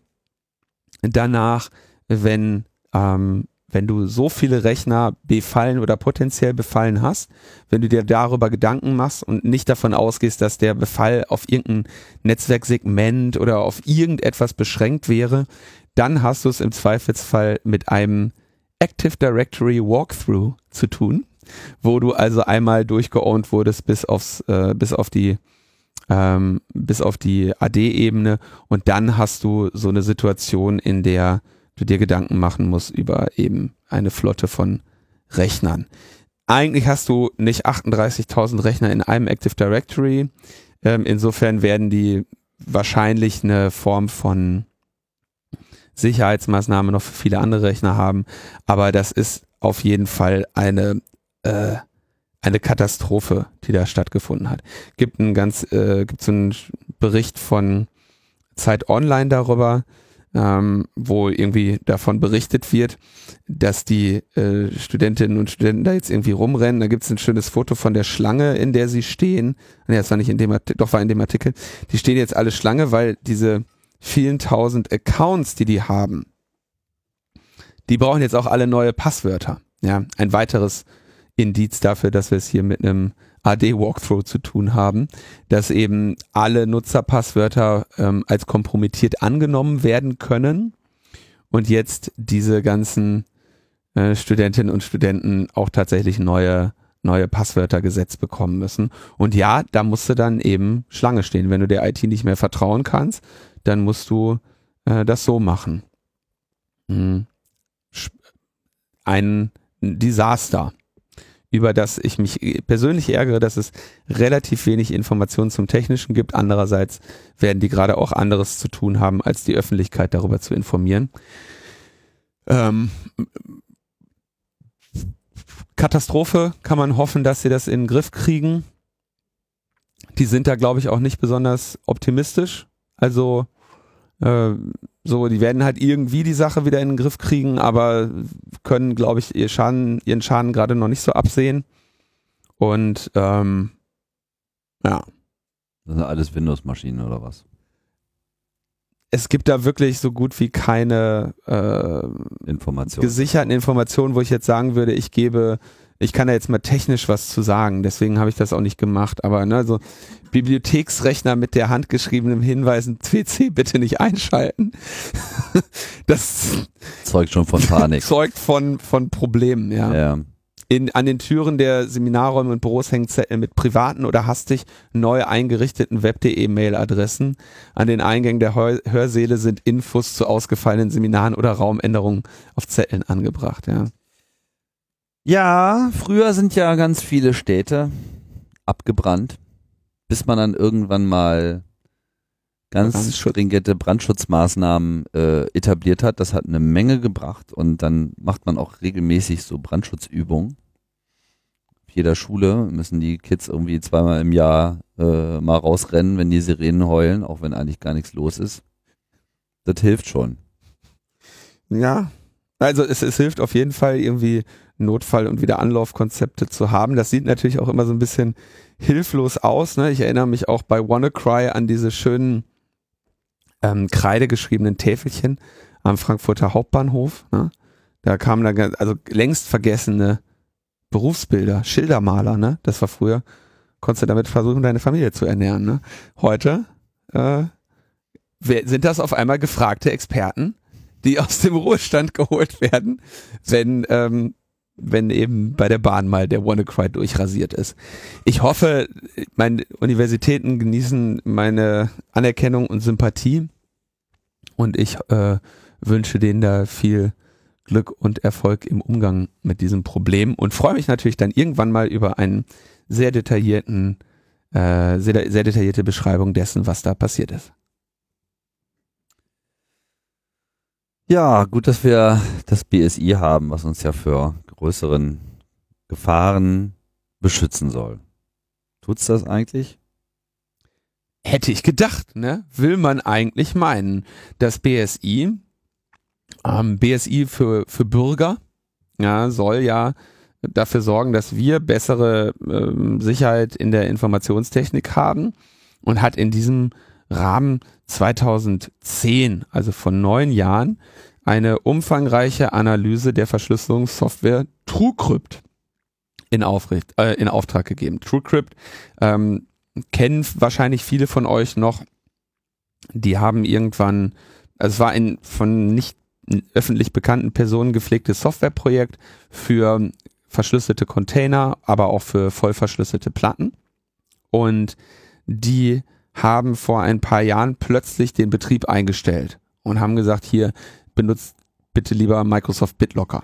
danach, wenn ähm, wenn du so viele Rechner befallen oder potenziell befallen hast, wenn du dir darüber Gedanken machst und nicht davon ausgehst, dass der Befall auf irgendein Netzwerksegment oder auf irgendetwas beschränkt wäre, dann hast du es im Zweifelsfall mit einem Active Directory Walkthrough zu tun, wo du also einmal durchgeowned wurdest bis aufs, äh, bis auf die ähm, bis auf die AD-Ebene und dann hast du so eine Situation, in der du dir Gedanken machen musst über eben eine Flotte von Rechnern. Eigentlich hast du nicht 38.000 Rechner in einem Active Directory. Ähm, insofern werden die wahrscheinlich eine Form von Sicherheitsmaßnahme noch für viele andere Rechner haben. Aber das ist auf jeden Fall eine, äh, eine Katastrophe, die da stattgefunden hat. Gibt ein ganz, äh, gibt so einen Bericht von Zeit Online darüber, ähm, wo irgendwie davon berichtet wird, dass die äh, Studentinnen und Studenten da jetzt irgendwie rumrennen. Da gibt es ein schönes Foto von der Schlange, in der sie stehen. Nee, das war nicht in dem Artikel, doch war in dem Artikel. Die stehen jetzt alle Schlange, weil diese vielen tausend Accounts, die die haben, die brauchen jetzt auch alle neue Passwörter. Ja, ein weiteres Indiz dafür, dass wir es hier mit einem AD-Walkthrough zu tun haben, dass eben alle Nutzerpasswörter ähm, als kompromittiert angenommen werden können und jetzt diese ganzen äh, Studentinnen und Studenten auch tatsächlich neue neue Passwörter gesetzt bekommen müssen. Und ja, da musst du dann eben Schlange stehen. Wenn du der IT nicht mehr vertrauen kannst, dann musst du äh, das so machen. Hm. Ein Desaster über das ich mich persönlich ärgere, dass es relativ wenig Informationen zum Technischen gibt. Andererseits werden die gerade auch anderes zu tun haben, als die Öffentlichkeit darüber zu informieren. Ähm, Katastrophe kann man hoffen, dass sie das in den Griff kriegen. Die sind da, glaube ich, auch nicht besonders optimistisch. Also äh, so, die werden halt irgendwie die Sache wieder in den Griff kriegen, aber können, glaube ich, ihr Schaden, ihren Schaden gerade noch nicht so absehen. Und ähm, ja.
Das sind alles Windows-Maschinen oder was?
Es gibt da wirklich so gut wie keine äh,
Information.
gesicherten Informationen, wo ich jetzt sagen würde, ich gebe ich kann da jetzt mal technisch was zu sagen, deswegen habe ich das auch nicht gemacht, aber ne, so Bibliotheksrechner mit der handgeschriebenen Hinweisen CC bitte nicht einschalten. das
zeugt schon von Panik.
zeugt von, von Problemen, ja.
ja.
In, an den Türen der Seminarräume und Büros hängen Zettel mit privaten oder hastig neu eingerichteten Web.de Mailadressen. An den Eingängen der Hör Hörsäle sind Infos zu ausgefallenen Seminaren oder Raumänderungen auf Zetteln angebracht, ja.
Ja, früher sind ja ganz viele Städte abgebrannt, bis man dann irgendwann mal ganz
Brandschutz.
stringente Brandschutzmaßnahmen äh, etabliert hat. Das hat eine Menge gebracht und dann macht man auch regelmäßig so Brandschutzübungen. Auf jeder Schule müssen die Kids irgendwie zweimal im Jahr äh, mal rausrennen, wenn die Sirenen heulen, auch wenn eigentlich gar nichts los ist. Das hilft schon.
Ja, also es, es hilft auf jeden Fall irgendwie Notfall- und Wiederanlaufkonzepte zu haben. Das sieht natürlich auch immer so ein bisschen hilflos aus. Ne? Ich erinnere mich auch bei WannaCry an diese schönen ähm, kreidegeschriebenen Täfelchen am Frankfurter Hauptbahnhof. Ne? Da kamen da ganz- also längst vergessene Berufsbilder, Schildermaler. Ne? Das war früher, konntest du damit versuchen, deine Familie zu ernähren. Ne? Heute äh, sind das auf einmal gefragte Experten, die aus dem Ruhestand geholt werden, wenn, ähm, wenn eben bei der Bahn mal der WannaCry durchrasiert ist. Ich hoffe, meine Universitäten genießen meine Anerkennung und Sympathie und ich äh, wünsche denen da viel Glück und Erfolg im Umgang mit diesem Problem und freue mich natürlich dann irgendwann mal über einen sehr detaillierten, äh, sehr, sehr detaillierte Beschreibung dessen, was da passiert ist.
Ja, gut, dass wir das BSI haben, was uns ja für größeren Gefahren beschützen soll. Tut's das eigentlich?
Hätte ich gedacht, ne? Will man eigentlich meinen. Das BSI, ähm, BSI für, für Bürger, ja, soll ja dafür sorgen, dass wir bessere ähm, Sicherheit in der Informationstechnik haben und hat in diesem Rahmen 2010, also von neun Jahren, eine umfangreiche Analyse der Verschlüsselungssoftware TrueCrypt in, Aufricht, äh, in Auftrag gegeben. TrueCrypt ähm, kennen wahrscheinlich viele von euch noch. Die haben irgendwann, also es war ein von nicht öffentlich bekannten Personen gepflegtes Softwareprojekt für verschlüsselte Container, aber auch für voll verschlüsselte Platten. Und die haben vor ein paar Jahren plötzlich den Betrieb eingestellt und haben gesagt, hier benutzt bitte lieber Microsoft BitLocker.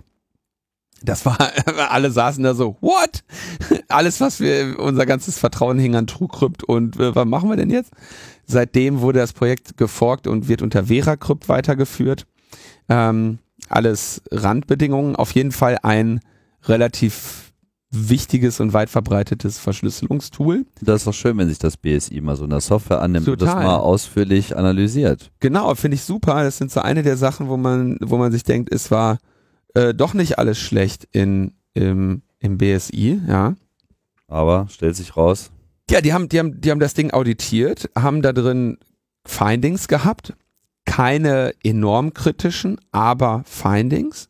Das war, alle saßen da so, what? Alles, was wir, unser ganzes Vertrauen hing an TrueCrypt und äh, was machen wir denn jetzt? Seitdem wurde das Projekt geforkt und wird unter VeraCrypt weitergeführt. Ähm, alles Randbedingungen, auf jeden Fall ein relativ wichtiges und weit verbreitetes Verschlüsselungstool.
Das ist doch schön, wenn sich das BSI mal so eine Software annimmt und das
Total.
mal ausführlich analysiert.
Genau, finde ich super. Das sind so eine der Sachen, wo man, wo man sich denkt, es war äh, doch nicht alles schlecht in, im, im BSI, ja.
Aber stellt sich raus,
Ja, die haben, die haben, die haben das Ding auditiert, haben da drin Findings gehabt, keine enorm kritischen, aber Findings.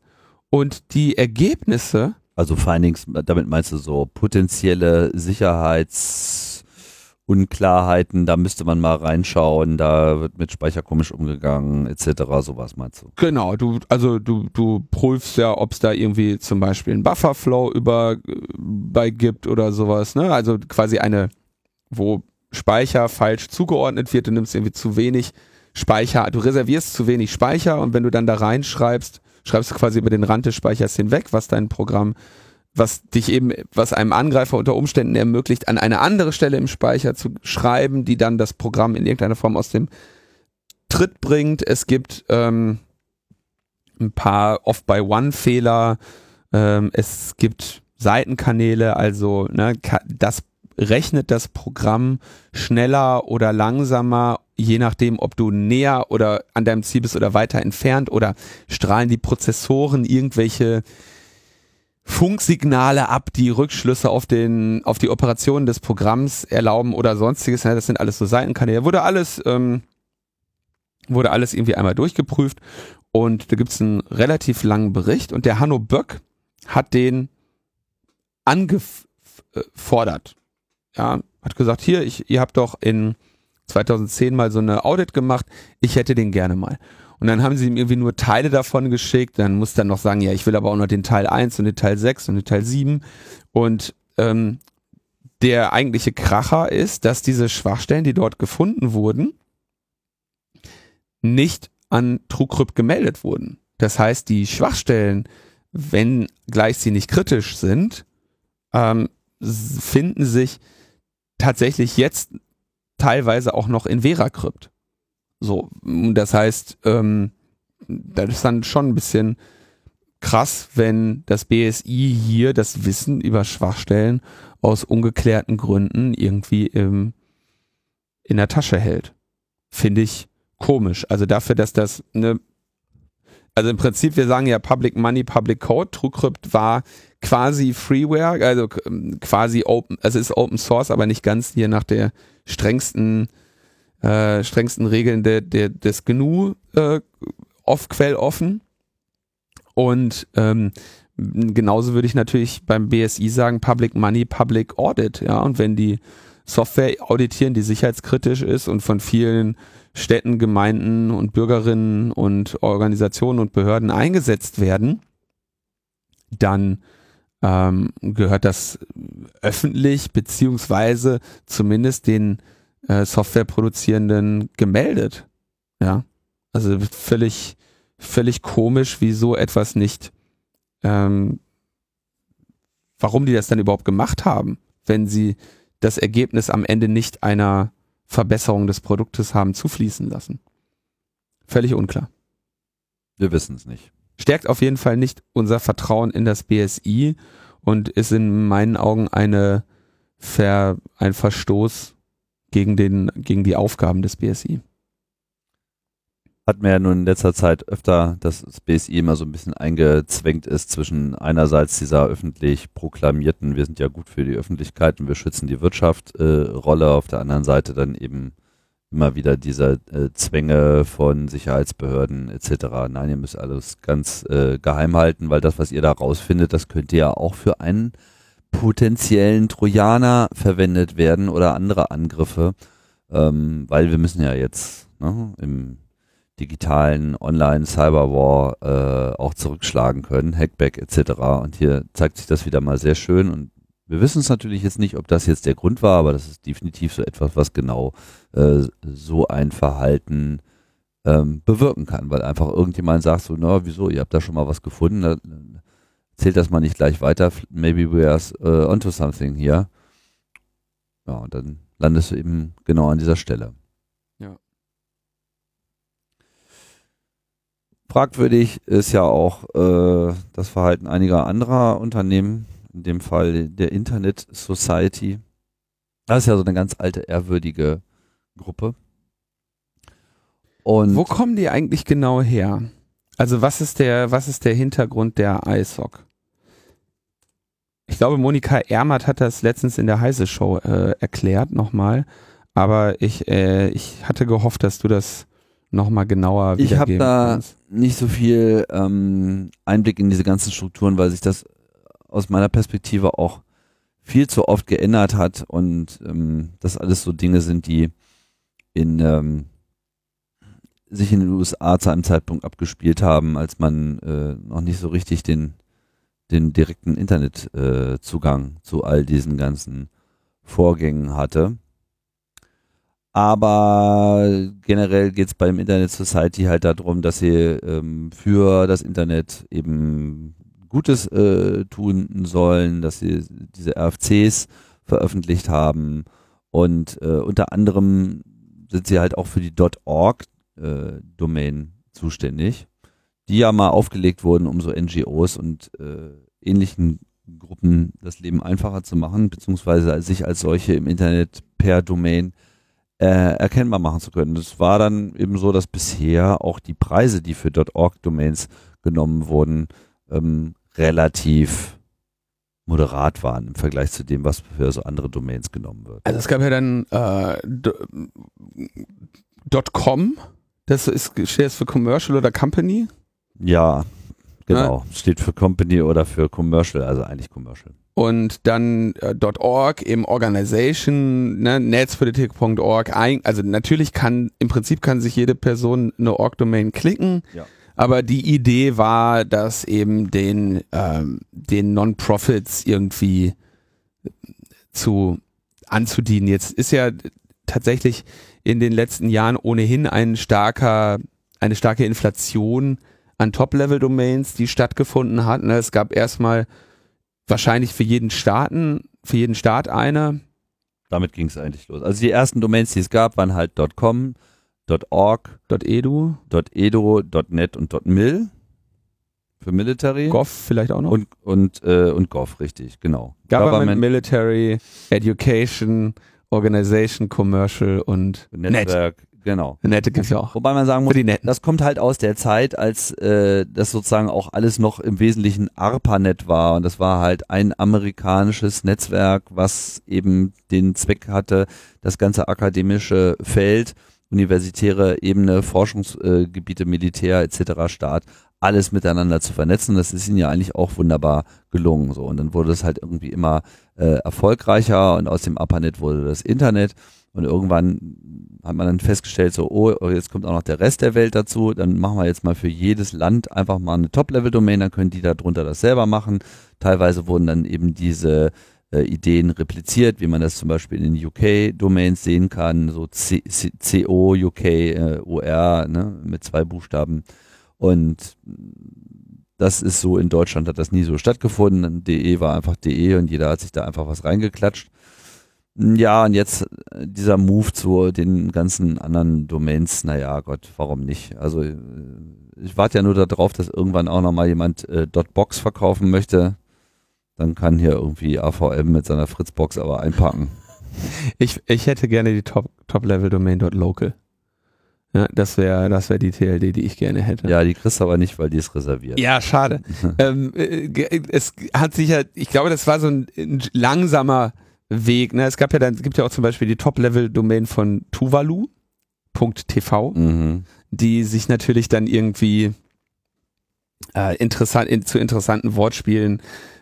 Und die Ergebnisse,
also Findings, damit meinst du so potenzielle Sicherheitsunklarheiten, da müsste man mal reinschauen, da wird mit Speicher komisch umgegangen, etc. Sowas meinst du?
genau, du, also du, du prüfst ja, ob es da irgendwie zum Beispiel einen Bufferflow über bei gibt oder sowas, ne? Also quasi eine, wo Speicher falsch zugeordnet wird, du nimmst irgendwie zu wenig Speicher, du reservierst zu wenig Speicher und wenn du dann da reinschreibst, schreibst du quasi über den Rand des Speichers hinweg, was dein Programm, was dich eben, was einem Angreifer unter Umständen ermöglicht, an eine andere Stelle im Speicher zu schreiben, die dann das Programm in irgendeiner Form aus dem Tritt bringt. Es gibt ähm, ein paar Off-by-One-Fehler, ähm, es gibt Seitenkanäle, also ne, das rechnet das Programm schneller oder langsamer, je nachdem, ob du näher oder an deinem Ziel bist oder weiter entfernt oder strahlen die Prozessoren irgendwelche Funksignale ab, die Rückschlüsse auf den, auf die Operationen des Programms erlauben oder sonstiges. Ja, das sind alles so Seitenkanäle. Wurde alles, ähm, wurde alles irgendwie einmal durchgeprüft und da gibt's einen relativ langen Bericht und der Hanno Böck hat den angefordert. Ja, hat gesagt, hier, ich, ihr habt doch in 2010 mal so eine Audit gemacht, ich hätte den gerne mal. Und dann haben sie ihm irgendwie nur Teile davon geschickt, dann muss dann noch sagen, ja, ich will aber auch noch den Teil 1 und den Teil 6 und den Teil 7 und ähm, der eigentliche Kracher ist, dass diese Schwachstellen, die dort gefunden wurden, nicht an TrueCrypt gemeldet wurden. Das heißt, die Schwachstellen, wenn gleich sie nicht kritisch sind, ähm, finden sich tatsächlich jetzt teilweise auch noch in VeraCrypt. So, das heißt, ähm, das ist dann schon ein bisschen krass, wenn das BSI hier das Wissen über Schwachstellen aus ungeklärten Gründen irgendwie im, in der Tasche hält. Finde ich komisch. Also dafür, dass das eine also im Prinzip, wir sagen ja Public Money, Public Code. TrueCrypt war quasi Freeware, also ähm, quasi Open, also ist Open Source, aber nicht ganz hier nach der strengsten, äh, strengsten Regeln der, der, des GNU äh, off, quelloffen. Und ähm, genauso würde ich natürlich beim BSI sagen, Public Money, Public Audit, ja. Und wenn die Software auditieren, die sicherheitskritisch ist und von vielen Städten, Gemeinden und Bürgerinnen und Organisationen und Behörden eingesetzt werden, dann ähm, gehört das öffentlich beziehungsweise zumindest den äh, Softwareproduzierenden gemeldet. Ja, also völlig völlig komisch, wie so etwas nicht, ähm, warum die das dann überhaupt gemacht haben, wenn sie das Ergebnis am Ende nicht einer Verbesserung des Produktes haben zufließen lassen. Völlig unklar.
Wir wissen es nicht.
Stärkt auf jeden Fall nicht unser Vertrauen in das BSI und ist in meinen Augen eine Ver, ein Verstoß gegen, den, gegen die Aufgaben des BSI
hat mir ja nun in letzter Zeit öfter, dass das BSI immer so ein bisschen eingezwängt ist zwischen einerseits dieser öffentlich proklamierten, wir sind ja gut für die Öffentlichkeit und wir schützen die Wirtschaft äh, Rolle, auf der anderen Seite dann eben immer wieder diese äh, Zwänge von Sicherheitsbehörden etc. Nein, ihr müsst alles ganz äh, geheim halten, weil das, was ihr da rausfindet, das könnte ja auch für einen potenziellen Trojaner verwendet werden oder andere Angriffe, ähm, weil wir müssen ja jetzt ne, im digitalen Online-Cyberwar äh, auch zurückschlagen können, Hackback etc. Und hier zeigt sich das wieder mal sehr schön und wir wissen es natürlich jetzt nicht, ob das jetzt der Grund war, aber das ist definitiv so etwas, was genau äh, so ein Verhalten ähm, bewirken kann, weil einfach irgendjemand sagt so, na wieso, ihr habt da schon mal was gefunden, dann zählt das mal nicht gleich weiter, maybe we are uh, onto something here. Ja, und dann landest du eben genau an dieser Stelle. Fragwürdig ist ja auch äh, das Verhalten einiger anderer Unternehmen, in dem Fall der Internet Society. Das ist ja so eine ganz alte, ehrwürdige Gruppe.
Und Wo kommen die eigentlich genau her? Also was ist der, was ist der Hintergrund der ISOC? Ich glaube, Monika Ermert hat das letztens in der Heise Show äh, erklärt nochmal, aber ich, äh, ich hatte gehofft, dass du das nochmal genauer
Ich habe da kannst. nicht so viel ähm, Einblick in diese ganzen Strukturen, weil sich das aus meiner Perspektive auch viel zu oft geändert hat und ähm, das alles so Dinge sind, die in ähm, sich in den USA zu einem Zeitpunkt abgespielt haben, als man äh, noch nicht so richtig den den direkten Internetzugang äh, zu all diesen ganzen Vorgängen hatte. Aber generell geht es beim Internet Society halt darum, dass sie ähm, für das Internet eben Gutes äh, tun sollen, dass sie diese RFCs veröffentlicht haben und äh, unter anderem sind sie halt auch für die .org äh, zuständig, die ja mal aufgelegt wurden, um so NGOs und äh, ähnlichen Gruppen das Leben einfacher zu machen, beziehungsweise sich als solche im Internet per Domain äh, erkennbar machen zu können. Es war dann eben so, dass bisher auch die Preise, die für .org-Domains genommen wurden, ähm, relativ moderat waren im Vergleich zu dem, was für so andere Domains genommen wird.
Also es gab ja dann äh, .com, das ist steht für Commercial oder Company?
Ja, Genau, steht für Company oder für Commercial, also eigentlich Commercial.
Und dann äh, .org, eben Organization, ne, netzpolitik.org. Also natürlich kann, im Prinzip kann sich jede Person eine Org-Domain klicken.
Ja.
Aber die Idee war, dass eben den, ähm, den Non-Profits irgendwie zu anzudienen. Jetzt ist ja tatsächlich in den letzten Jahren ohnehin ein starker, eine starke Inflation an Top-Level-Domains, die stattgefunden hat. Ne? Es gab erstmal wahrscheinlich für jeden Staaten, für jeden Staat eine.
Damit ging es eigentlich los. Also die ersten Domains, die es gab, waren halt .com, .org,
.edu,
.edu, .net und .mil für Military.
Gov vielleicht auch noch.
Und, und, äh, und Gov, richtig, genau.
Government, Government, Military, Education, Organization, Commercial und
Netzwerk. Net. Genau.
Nette gibt's ja auch.
Wobei man sagen muss, das kommt halt aus der Zeit, als äh, das sozusagen auch alles noch im Wesentlichen ARPANET war. Und das war halt ein amerikanisches Netzwerk, was eben den Zweck hatte, das ganze akademische Feld, universitäre Ebene, Forschungsgebiete, Militär etc., Staat, alles miteinander zu vernetzen. Das ist ihnen ja eigentlich auch wunderbar gelungen. So. Und dann wurde es halt irgendwie immer äh, erfolgreicher und aus dem ARPANET wurde das Internet. Und irgendwann hat man dann festgestellt, so, oh, jetzt kommt auch noch der Rest der Welt dazu, dann machen wir jetzt mal für jedes Land einfach mal eine Top-Level-Domain, dann können die darunter das selber machen. Teilweise wurden dann eben diese äh, Ideen repliziert, wie man das zum Beispiel in den UK-Domains sehen kann, so C, CO, UK, äh, UR, ne, mit zwei Buchstaben. Und das ist so, in Deutschland hat das nie so stattgefunden. DE war einfach DE und jeder hat sich da einfach was reingeklatscht. Ja, und jetzt äh, dieser Move zu den ganzen anderen Domains, naja, Gott, warum nicht? Also äh, ich warte ja nur darauf, dass irgendwann auch nochmal jemand äh, .box verkaufen möchte. Dann kann hier irgendwie AVM mit seiner Fritzbox aber einpacken.
Ich, ich hätte gerne die Top-Level-Domain Top. Ja, das wäre das wäre die TLD, die ich gerne hätte.
Ja, die kriegst du aber nicht, weil die ist reserviert.
Ja, schade. ähm, äh, es hat sich ja, ich glaube, das war so ein, ein langsamer Weg. Ne? Es gab ja dann, es gibt ja auch zum Beispiel die Top-Level-Domain von Tuvalu.tv, mhm. die sich natürlich dann irgendwie äh, interessant, in, zu interessanten Wortspielen äh,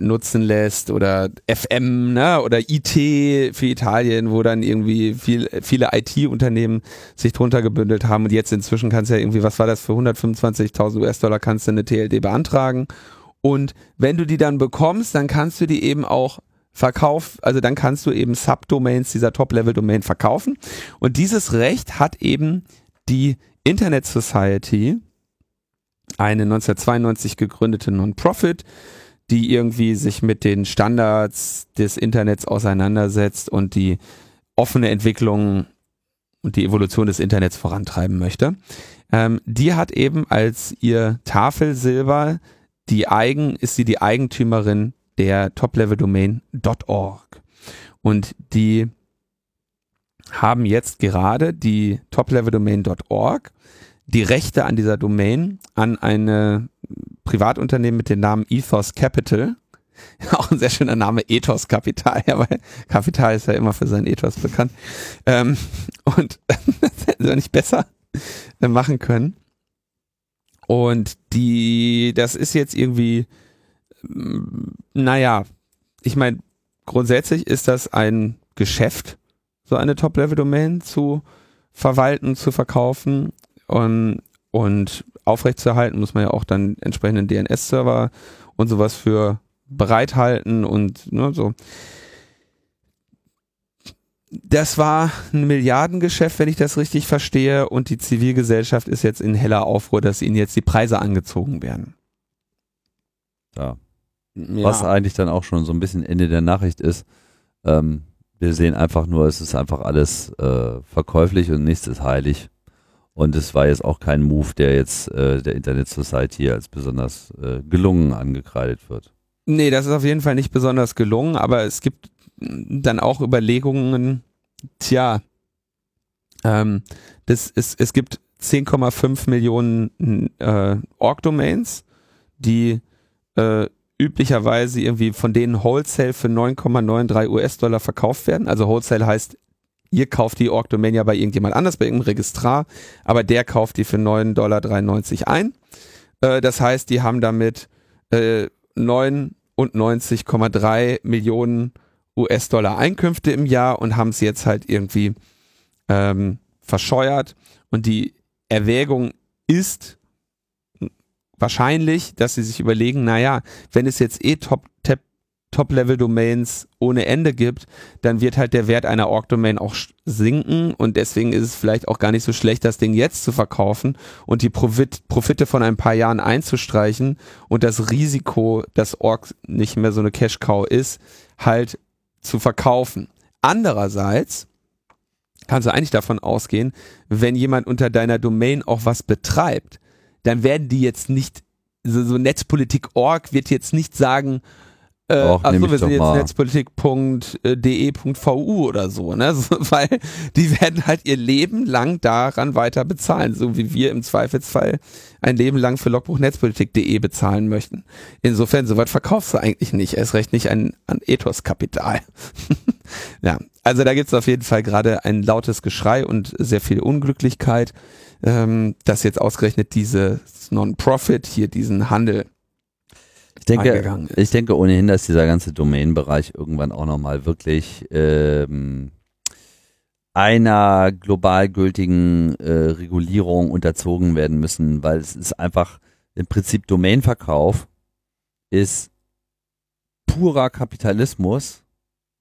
nutzen lässt oder FM ne? oder IT für Italien, wo dann irgendwie viel, viele IT-Unternehmen sich drunter gebündelt haben und jetzt inzwischen kannst du ja irgendwie, was war das für 125.000 US-Dollar kannst du eine TLD beantragen und wenn du die dann bekommst, dann kannst du die eben auch Verkauf, also dann kannst du eben Subdomains dieser Top-Level-Domain verkaufen. Und dieses Recht hat eben die Internet Society, eine 1992 gegründete Non-Profit, die irgendwie sich mit den Standards des Internets auseinandersetzt und die offene Entwicklung und die Evolution des Internets vorantreiben möchte. Ähm, die hat eben als ihr Tafelsilber die Eigen, ist sie die Eigentümerin der Top-Level-Domain .org. Und die haben jetzt gerade die Top-Level-Domain .org die Rechte an dieser Domain an eine Privatunternehmen mit dem Namen Ethos Capital. Auch ein sehr schöner Name, Ethos Kapital, ja, weil Kapital ist ja immer für sein Ethos bekannt. Ähm, und das hätten sie nicht besser äh, machen können. Und die, das ist jetzt irgendwie naja, ich meine, grundsätzlich ist das ein Geschäft, so eine Top-Level-Domain zu verwalten, zu verkaufen und, und aufrechtzuerhalten, muss man ja auch dann entsprechenden DNS-Server und sowas für bereithalten und ne, so. Das war ein Milliardengeschäft, wenn ich das richtig verstehe, und die Zivilgesellschaft ist jetzt in heller Aufruhr, dass ihnen jetzt die Preise angezogen werden.
Ja. Ja. Was eigentlich dann auch schon so ein bisschen Ende der Nachricht ist. Ähm, wir sehen einfach nur, es ist einfach alles äh, verkäuflich und nichts ist heilig. Und es war jetzt auch kein Move, der jetzt äh, der Internet Society als besonders äh, gelungen angekreidet wird.
Nee, das ist auf jeden Fall nicht besonders gelungen, aber es gibt dann auch Überlegungen, tja, ähm, das ist, es gibt 10,5 Millionen äh, Org-Domains, die äh, üblicherweise irgendwie von denen Wholesale für 9,93 US-Dollar verkauft werden. Also Wholesale heißt, ihr kauft die Org-Domain ja bei irgendjemand anders, bei irgendeinem Registrar, aber der kauft die für 9,93 Dollar ein. Äh, das heißt, die haben damit äh, 99,3 Millionen US-Dollar Einkünfte im Jahr und haben es jetzt halt irgendwie ähm, verscheuert. Und die Erwägung ist wahrscheinlich, dass sie sich überlegen, naja, wenn es jetzt eh Top, Top, Top-Level-Domains ohne Ende gibt, dann wird halt der Wert einer Org-Domain auch sinken und deswegen ist es vielleicht auch gar nicht so schlecht, das Ding jetzt zu verkaufen und die Profit, Profite von ein paar Jahren einzustreichen und das Risiko, dass Org nicht mehr so eine Cash-Cow ist, halt zu verkaufen. Andererseits kannst du eigentlich davon ausgehen, wenn jemand unter deiner Domain auch was betreibt, dann werden die jetzt nicht, so, so Netzpolitik.org wird jetzt nicht sagen, äh,
Och,
achso, wir sind jetzt netzpolitik.de.vu oder so, ne? So, weil die werden halt ihr Leben lang daran weiter bezahlen, so wie wir im Zweifelsfall ein Leben lang für logbuchnetzpolitik.de bezahlen möchten. Insofern, soweit verkaufst du eigentlich nicht, erst recht nicht an, an Ethos-Kapital. ja, also da gibt's auf jeden Fall gerade ein lautes Geschrei und sehr viel Unglücklichkeit, ähm, dass jetzt ausgerechnet dieses Non-Profit hier diesen Handel
Ich denke,
angegangen ist.
ich denke ohnehin, dass dieser ganze Domain-Bereich irgendwann auch nochmal wirklich ähm, einer global gültigen äh, Regulierung unterzogen werden müssen, weil es ist einfach im Prinzip Domainverkauf ist purer Kapitalismus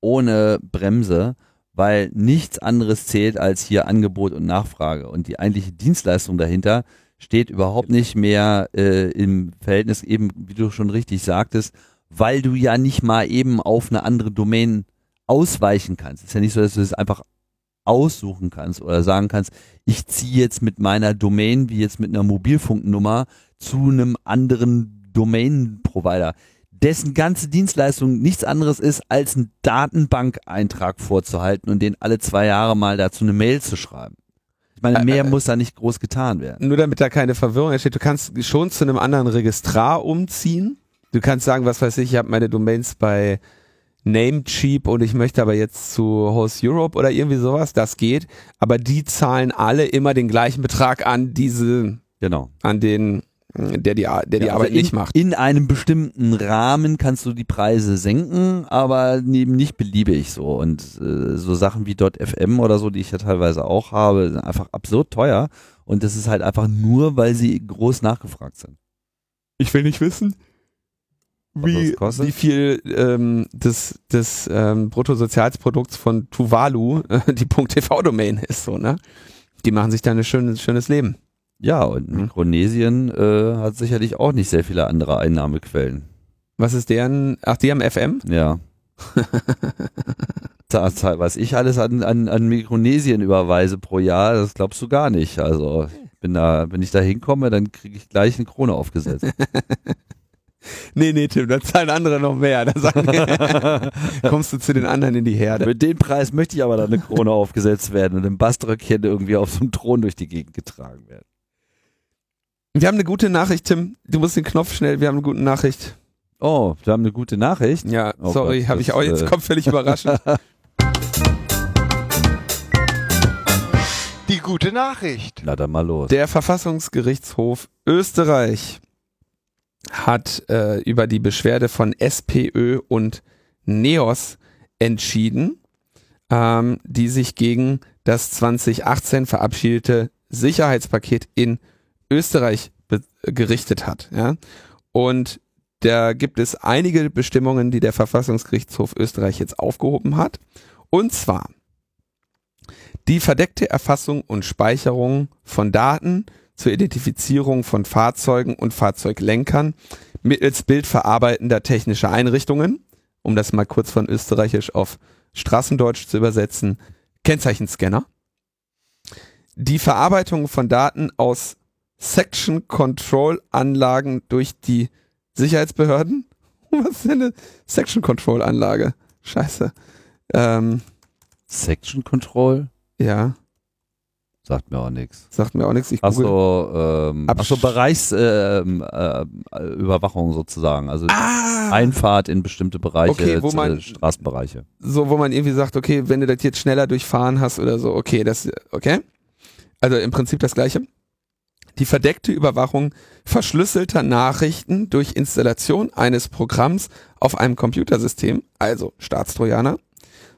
ohne Bremse, weil nichts anderes zählt als hier Angebot und Nachfrage und die eigentliche Dienstleistung dahinter steht überhaupt nicht mehr äh, im Verhältnis eben, wie du schon richtig sagtest, weil du ja nicht mal eben auf eine andere Domain ausweichen kannst. Es ist ja nicht so, dass du es einfach aussuchen kannst oder sagen kannst, ich ziehe jetzt mit meiner Domain, wie jetzt mit einer Mobilfunknummer, zu einem anderen Domain-Provider, dessen ganze Dienstleistung nichts anderes ist, als einen Datenbankeintrag vorzuhalten und den alle zwei Jahre mal dazu eine Mail zu schreiben. Ich meine, mehr muss da nicht groß getan werden.
nur damit da keine Verwirrung entsteht, du kannst schon zu einem anderen Registrar umziehen. Du kannst sagen, was weiß ich, ich habe meine Domains bei Namecheap und ich möchte aber jetzt zu Host Europe oder irgendwie sowas, das geht. Aber die zahlen alle immer den gleichen Betrag an diese,
Genau.
an den, der die, der die
Ja,
Arbeit
also in,
nicht macht.
In einem bestimmten Rahmen kannst du die Preise senken, aber eben nicht beliebig so. Und äh, so Sachen wie .fm oder so, die ich ja teilweise auch habe, sind einfach absurd teuer. Und das ist halt einfach nur, weil sie groß nachgefragt sind.
Ich will nicht wissen, wie, wie viel ähm, des, des ähm, Bruttosozialprodukts von Tuvalu äh, die .tv-Domain ist, so, ne? Die machen sich da ein schönes, schönes Leben.
Ja, und
Mhm.
Mikronesien äh, hat sicherlich auch nicht sehr viele andere Einnahmequellen.
Was ist deren, ach, die haben FM?
Ja. Was ich alles an, an, an Mikronesien überweise pro Jahr, das glaubst du gar nicht. Also ich bin da, wenn ich da hinkomme, dann kriege ich gleich eine Krone aufgesetzt.
Nee, nee, Tim, da zahlen andere noch mehr. Da sagen kommst du zu den anderen in die Herde.
Mit dem Preis möchte ich aber dann eine Krone aufgesetzt werden und im Baströckchen irgendwie auf so einem Thron durch die Gegend getragen werden.
Wir haben eine gute Nachricht, Tim. Du musst den Knopf schnell, wir haben eine gute Nachricht.
Oh, wir haben eine gute Nachricht.
Ja,
Oh
sorry, habe ich auch jetzt
äh,
kommt völlig überraschend.
Die gute Nachricht.
Na dann mal los.
Der Verfassungsgerichtshof Österreich hat äh, über die Beschwerde von SPÖ und NEOS entschieden, ähm, die sich gegen das 2018 verabschiedete Sicherheitspaket in Österreich be- gerichtet hat. Ja? Und da gibt es einige Bestimmungen, die der Verfassungsgerichtshof Österreich jetzt aufgehoben hat. Und zwar die verdeckte Erfassung und Speicherung von Daten zur Identifizierung von Fahrzeugen und Fahrzeuglenkern mittels bildverarbeitender technischer Einrichtungen, um das mal kurz von österreichisch auf Straßendeutsch zu übersetzen, Kennzeichenscanner. Die Verarbeitung von Daten aus Section Control Anlagen durch die Sicherheitsbehörden. Was ist denn eine Section Control Anlage? Scheiße. Ähm,
Section Control?
ja,
Sagt mir auch nichts.
sagt mir auch nichts.
Achso, ähm,
Absch-
achso Bereichsüberwachung ähm, äh, Überwachung sozusagen. Also
Ah!
Einfahrt in bestimmte Bereiche,
Okay, wo man-
äh, Straßenbereiche.
so, wo man irgendwie sagt, okay, wenn du das jetzt schneller durchfahren hast oder so, okay, das, okay. Also im Prinzip das Gleiche. Die verdeckte Überwachung verschlüsselter Nachrichten durch Installation eines Programms auf einem Computersystem, also Staatstrojaner,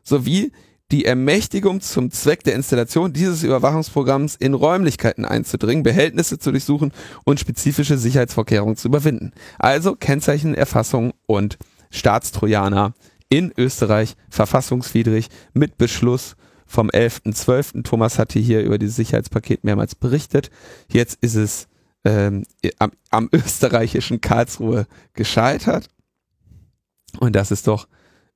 sowie die Ermächtigung zum Zweck der Installation dieses Überwachungsprogramms in Räumlichkeiten einzudringen, Behältnisse zu durchsuchen und spezifische Sicherheitsvorkehrungen zu überwinden. Also Kennzeichenerfassung und Staatstrojaner in Österreich verfassungswidrig mit Beschluss vom 11.12. Thomas hatte hier über dieses Sicherheitspaket mehrmals berichtet. Jetzt ist es ähm, am, am österreichischen Karlsruhe gescheitert. Und das ist doch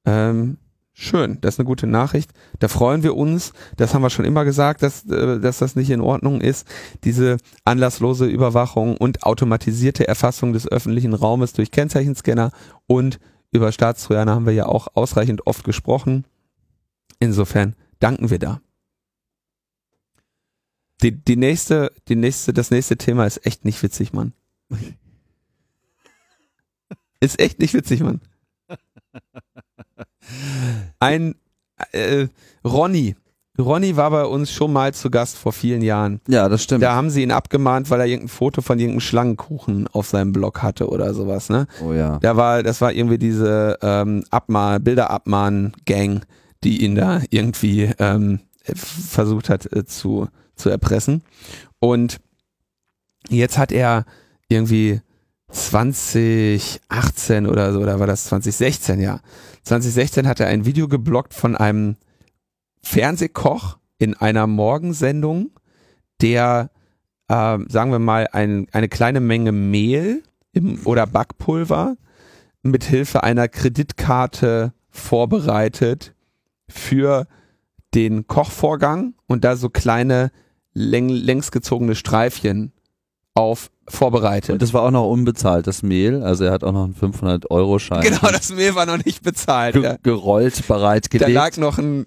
ähm, schön. Das ist eine gute Nachricht. Da freuen wir uns. Das haben wir schon immer gesagt, dass, äh, dass das nicht in Ordnung ist. Diese anlasslose Überwachung und automatisierte Erfassung des öffentlichen Raumes durch Kennzeichenscanner und über Staatstrojaner haben wir ja auch ausreichend oft gesprochen. Insofern danken wir da. Die, die nächste, die nächste, das nächste Thema ist echt nicht witzig, Mann. Ist echt nicht witzig, Mann. Ein äh, Ronny. Ronny war bei uns schon mal zu Gast vor vielen Jahren.
Ja, das stimmt.
Da haben sie ihn abgemahnt, weil er irgendein Foto von irgendeinem Schlangenkuchen auf seinem Blog hatte oder sowas, ne?
oh ja.
Da war, das war irgendwie diese ähm, Abmahn, Bilderabmahn-Gang, die ihn da irgendwie ähm, versucht hat äh, zu, zu erpressen. Und jetzt hat er irgendwie 2018 oder so, oder war das 2016, ja. 2016 hat er ein Video geblockt von einem Fernsehkoch in einer Morgensendung, der, äh, sagen wir mal, ein, eine kleine Menge Mehl im, oder Backpulver mit Hilfe einer Kreditkarte vorbereitet für den Kochvorgang und da so kleine läng längs gezogene Streifchen auf vorbereitet.
Und das war auch noch unbezahlt, das Mehl. Also er hat auch noch einen 500-Euro-Schein.
Genau, das Mehl war noch nicht bezahlt.
ge gerollt, bereitgelegt.
Da lag noch ein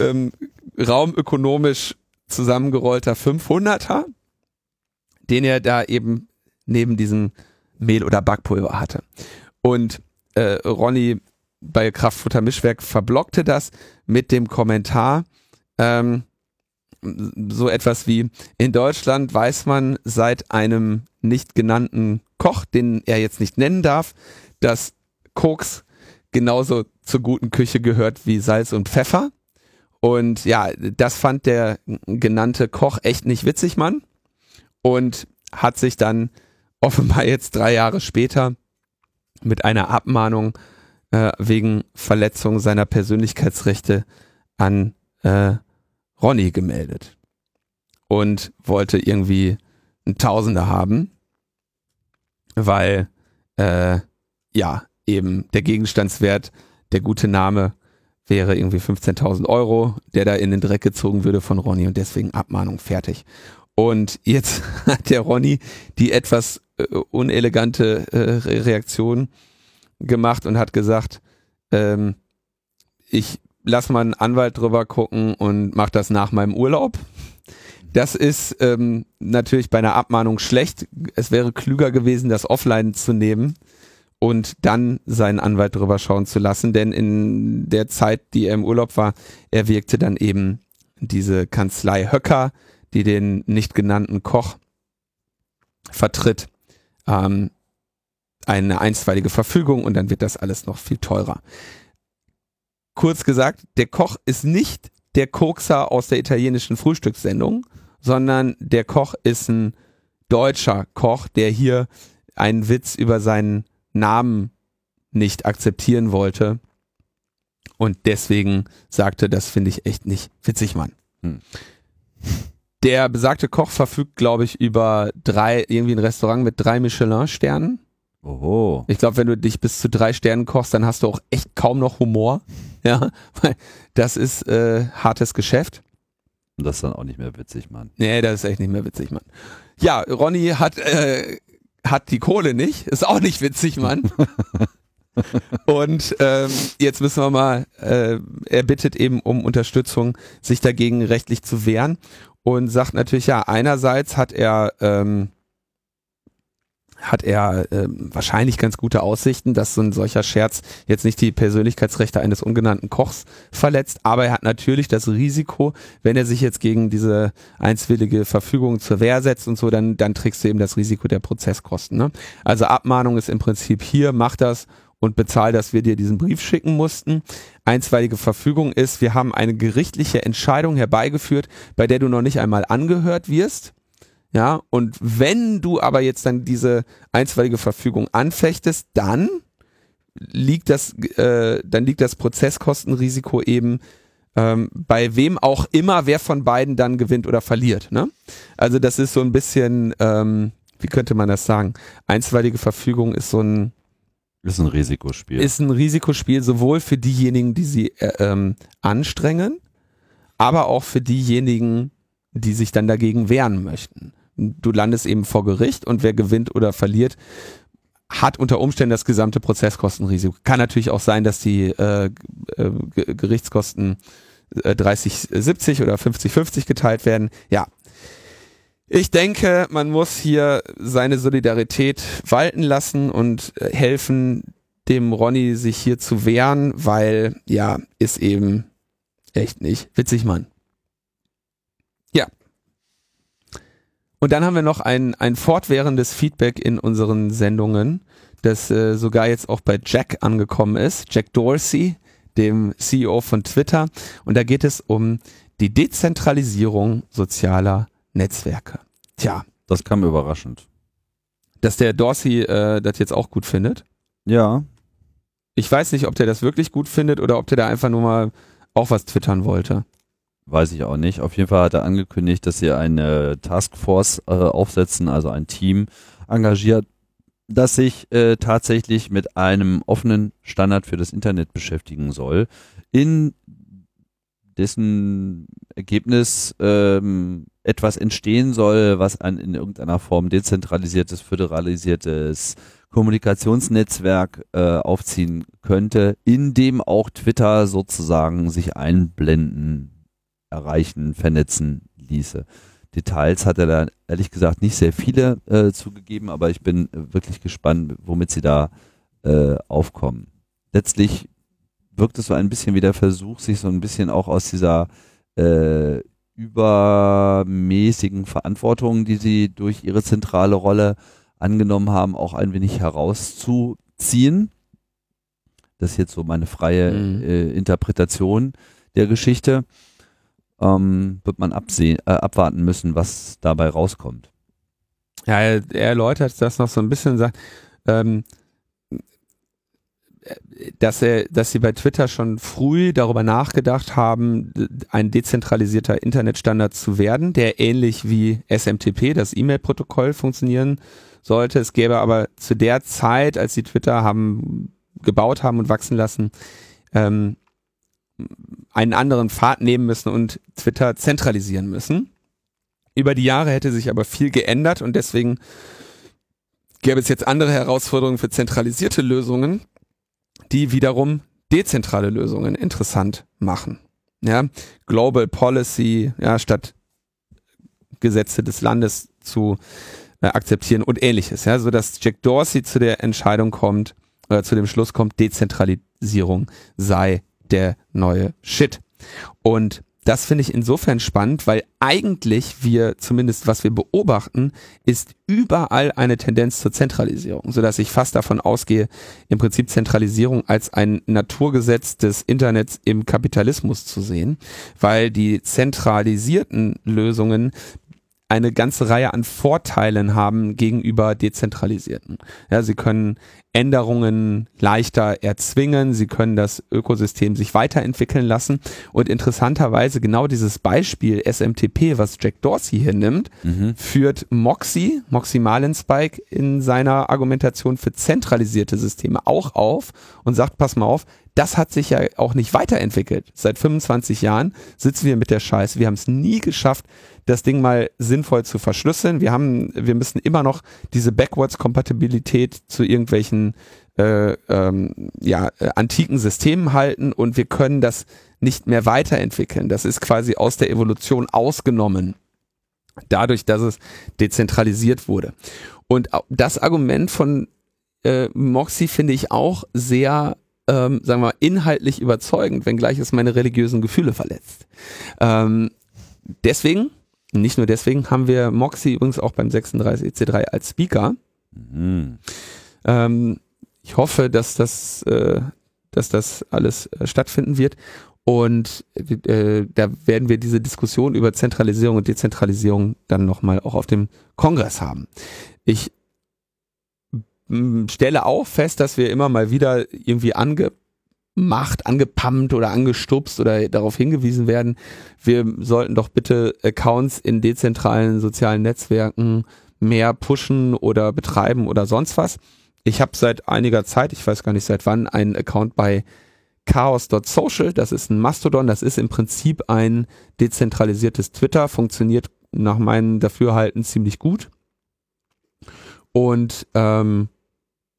ähm, raumökonomisch zusammengerollter 500er, den er da eben neben diesem Mehl oder Backpulver hatte. Und äh, Ronny bei Kraftfutter Mischwerk verblockte das mit dem Kommentar, ähm, so etwas wie, in Deutschland weiß man seit einem nicht genannten Koch, den er jetzt nicht nennen darf, dass Koks genauso zur guten Küche gehört wie Salz und Pfeffer. Und ja, das fand der genannte Koch echt nicht witzig, Mann. Und hat sich dann offenbar jetzt drei Jahre später mit einer Abmahnung äh, wegen Verletzung seiner Persönlichkeitsrechte an äh, Ronny gemeldet. Und wollte irgendwie einen Tausender haben, weil äh, ja, eben der Gegenstandswert, der gute Name wäre irgendwie 15.000 Euro, der da in den Dreck gezogen würde von Ronny und deswegen Abmahnung fertig. Und jetzt hat der Ronny die etwas äh, unelegante äh, Re- Reaktion gemacht und hat gesagt, ähm, ich lass mal einen Anwalt drüber gucken und mach das nach meinem Urlaub. Das ist ähm, natürlich bei einer Abmahnung schlecht. Es wäre klüger gewesen, das offline zu nehmen und dann seinen Anwalt drüber schauen zu lassen, denn in der Zeit, die er im Urlaub war, erwirkte dann eben diese Kanzlei Höcker, die den nicht genannten Koch vertritt, ähm, eine einstweilige Verfügung und dann wird das alles noch viel teurer. Kurz gesagt, der Koch ist nicht der Kokser aus der italienischen Frühstückssendung, sondern der Koch ist ein deutscher Koch, der hier einen Witz über seinen Namen nicht akzeptieren wollte und deswegen sagte, das finde ich echt nicht witzig, Mann.
Hm.
Der besagte Koch verfügt, glaube ich, über drei, irgendwie ein Restaurant mit drei Michelin-Sternen.
Oho.
Ich glaube, wenn du dich bis zu drei Sternen kochst, dann hast du auch echt kaum noch Humor. Ja, weil das ist äh, hartes Geschäft.
Und das ist dann auch nicht mehr witzig, Mann.
Nee, das ist echt nicht mehr witzig, Mann. Ja, Ronny hat, äh, hat die Kohle nicht. Ist auch nicht witzig, Mann. Und ähm, jetzt müssen wir mal, äh, er bittet eben um Unterstützung, sich dagegen rechtlich zu wehren und sagt natürlich, ja, einerseits hat er, ähm, hat er äh, wahrscheinlich ganz gute Aussichten, dass so ein solcher Scherz jetzt nicht die Persönlichkeitsrechte eines ungenannten Kochs verletzt, aber er hat natürlich das Risiko, wenn er sich jetzt gegen diese einstwillige Verfügung zur Wehr setzt und so, dann, dann trägst du eben das Risiko der Prozesskosten. Ne? Also Abmahnung ist im Prinzip hier, mach das und bezahl, dass wir dir diesen Brief schicken mussten. Einstweilige Verfügung ist, wir haben eine gerichtliche Entscheidung herbeigeführt, bei der du noch nicht einmal angehört wirst ja, und wenn du aber jetzt dann diese einstweilige Verfügung anfechtest, dann liegt das, äh, dann liegt das Prozesskostenrisiko eben ähm, bei wem auch immer, wer von beiden dann gewinnt oder verliert. Ne? Also das ist so ein bisschen, ähm, wie könnte man das sagen? Einstweilige Verfügung ist so ein
ist ein Risikospiel.
Ist ein Risikospiel sowohl für diejenigen, die sie äh, ähm, anstrengen, aber auch für diejenigen, die sich dann dagegen wehren möchten du landest eben vor Gericht und wer gewinnt oder verliert, hat unter Umständen das gesamte Prozesskostenrisiko. Kann natürlich auch sein, dass die äh, äh, Gerichtskosten äh, 30, 70 oder 50, 50 geteilt werden. Ja. Ich denke, man muss hier seine Solidarität walten lassen und äh, helfen, dem Ronny sich hier zu wehren, weil, ja, ist eben echt nicht witzig, Mann. Und dann haben wir noch ein, ein fortwährendes Feedback in unseren Sendungen, das äh, sogar jetzt auch bei Jack angekommen ist, Jack Dorsey, dem CEO von Twitter. Und da geht es um die Dezentralisierung sozialer Netzwerke. Tja.
Das kam überraschend.
Dass der Dorsey äh, das jetzt auch gut findet.
Ja.
Ich weiß nicht, ob der das wirklich gut findet oder ob der da einfach nur mal auch was twittern wollte.
Weiß ich auch nicht. Auf jeden Fall hat er angekündigt, dass sie eine Taskforce äh, aufsetzen, also ein Team engagiert, das sich äh, tatsächlich mit einem offenen Standard für das Internet beschäftigen soll, in dessen Ergebnis ähm, etwas entstehen soll, was ein in irgendeiner Form dezentralisiertes, föderalisiertes Kommunikationsnetzwerk äh, aufziehen könnte, in dem auch Twitter sozusagen sich einblenden erreichen, vernetzen ließe. Details hat er da ehrlich gesagt nicht sehr viele äh, zugegeben, aber ich bin wirklich gespannt, womit sie da äh, aufkommen. Letztlich wirkt es so ein bisschen wie der Versuch, sich so ein bisschen auch aus dieser äh, übermäßigen Verantwortung, die sie durch ihre zentrale Rolle angenommen haben, auch ein wenig herauszuziehen. Das ist jetzt so meine freie mhm. äh, Interpretation der Geschichte ähm, wird man absehen, äh, abwarten müssen, was dabei rauskommt.
Ja, er, er erläutert das noch so ein bisschen, sagt, ähm, dass er, dass sie bei Twitter schon früh darüber nachgedacht haben, ein dezentralisierter Internetstandard zu werden, der ähnlich wie SMTP, das E-Mail-Protokoll, funktionieren sollte. Es gäbe aber zu der Zeit, als sie Twitter haben gebaut haben und wachsen lassen, ähm, einen anderen Pfad nehmen müssen und Twitter zentralisieren müssen. Über die Jahre hätte sich aber viel geändert und deswegen gäbe es jetzt andere Herausforderungen für zentralisierte Lösungen, die wiederum dezentrale Lösungen interessant machen. Ja, Global Policy, ja, statt Gesetze des Landes zu äh, akzeptieren und ähnliches, ja, so dass Jack Dorsey zu der Entscheidung kommt, oder zu dem Schluss kommt, Dezentralisierung sei der neue Shit. Und das finde ich insofern spannend, weil eigentlich wir, zumindest was wir beobachten, ist überall eine Tendenz zur Zentralisierung, sodass ich fast davon ausgehe, im Prinzip Zentralisierung als ein Naturgesetz des Internets im Kapitalismus zu sehen, weil die zentralisierten Lösungen eine ganze Reihe an Vorteilen haben gegenüber dezentralisierten. Ja, sie können Änderungen leichter erzwingen, sie können das Ökosystem sich weiterentwickeln lassen und interessanterweise genau dieses Beispiel SMTP, was Jack Dorsey hier nimmt, mhm. führt Moxie, Moxie Marlinspike in seiner Argumentation für zentralisierte Systeme auch auf und sagt, pass mal auf, das hat sich ja auch nicht weiterentwickelt. Seit 25 Jahren sitzen wir mit der Scheiße. Wir haben es nie geschafft, das Ding mal sinnvoll zu verschlüsseln. Wir haben, wir müssen immer noch diese Backwards-Kompatibilität zu irgendwelchen äh, ähm, ja, äh, antiken Systemen halten und wir können das nicht mehr weiterentwickeln. Das ist quasi aus der Evolution ausgenommen. dadurch, dass es dezentralisiert wurde. Und das Argument von äh, Moxie finde ich auch sehr, ähm, sagen wir mal, inhaltlich überzeugend, wenngleich es meine religiösen Gefühle verletzt. Ähm, deswegen, nicht nur deswegen, haben wir Moxie übrigens auch beim 36 EC3 als Speaker. Mhm. Ähm, ich hoffe, dass das, äh, dass das alles äh, stattfinden wird. Und äh, da werden wir diese Diskussion über Zentralisierung und Dezentralisierung dann nochmal auch auf dem Kongress haben. Ich stelle auch fest, dass wir immer mal wieder irgendwie angemacht, angepumpt oder angestupst oder darauf hingewiesen werden, wir sollten doch bitte Accounts in dezentralen sozialen Netzwerken mehr pushen oder betreiben oder sonst was. Ich habe seit einiger Zeit, ich weiß gar nicht seit wann, einen Account bei chaos.social, das ist ein Mastodon, das ist im Prinzip ein dezentralisiertes Twitter, funktioniert nach meinem Dafürhalten ziemlich gut. Und ähm,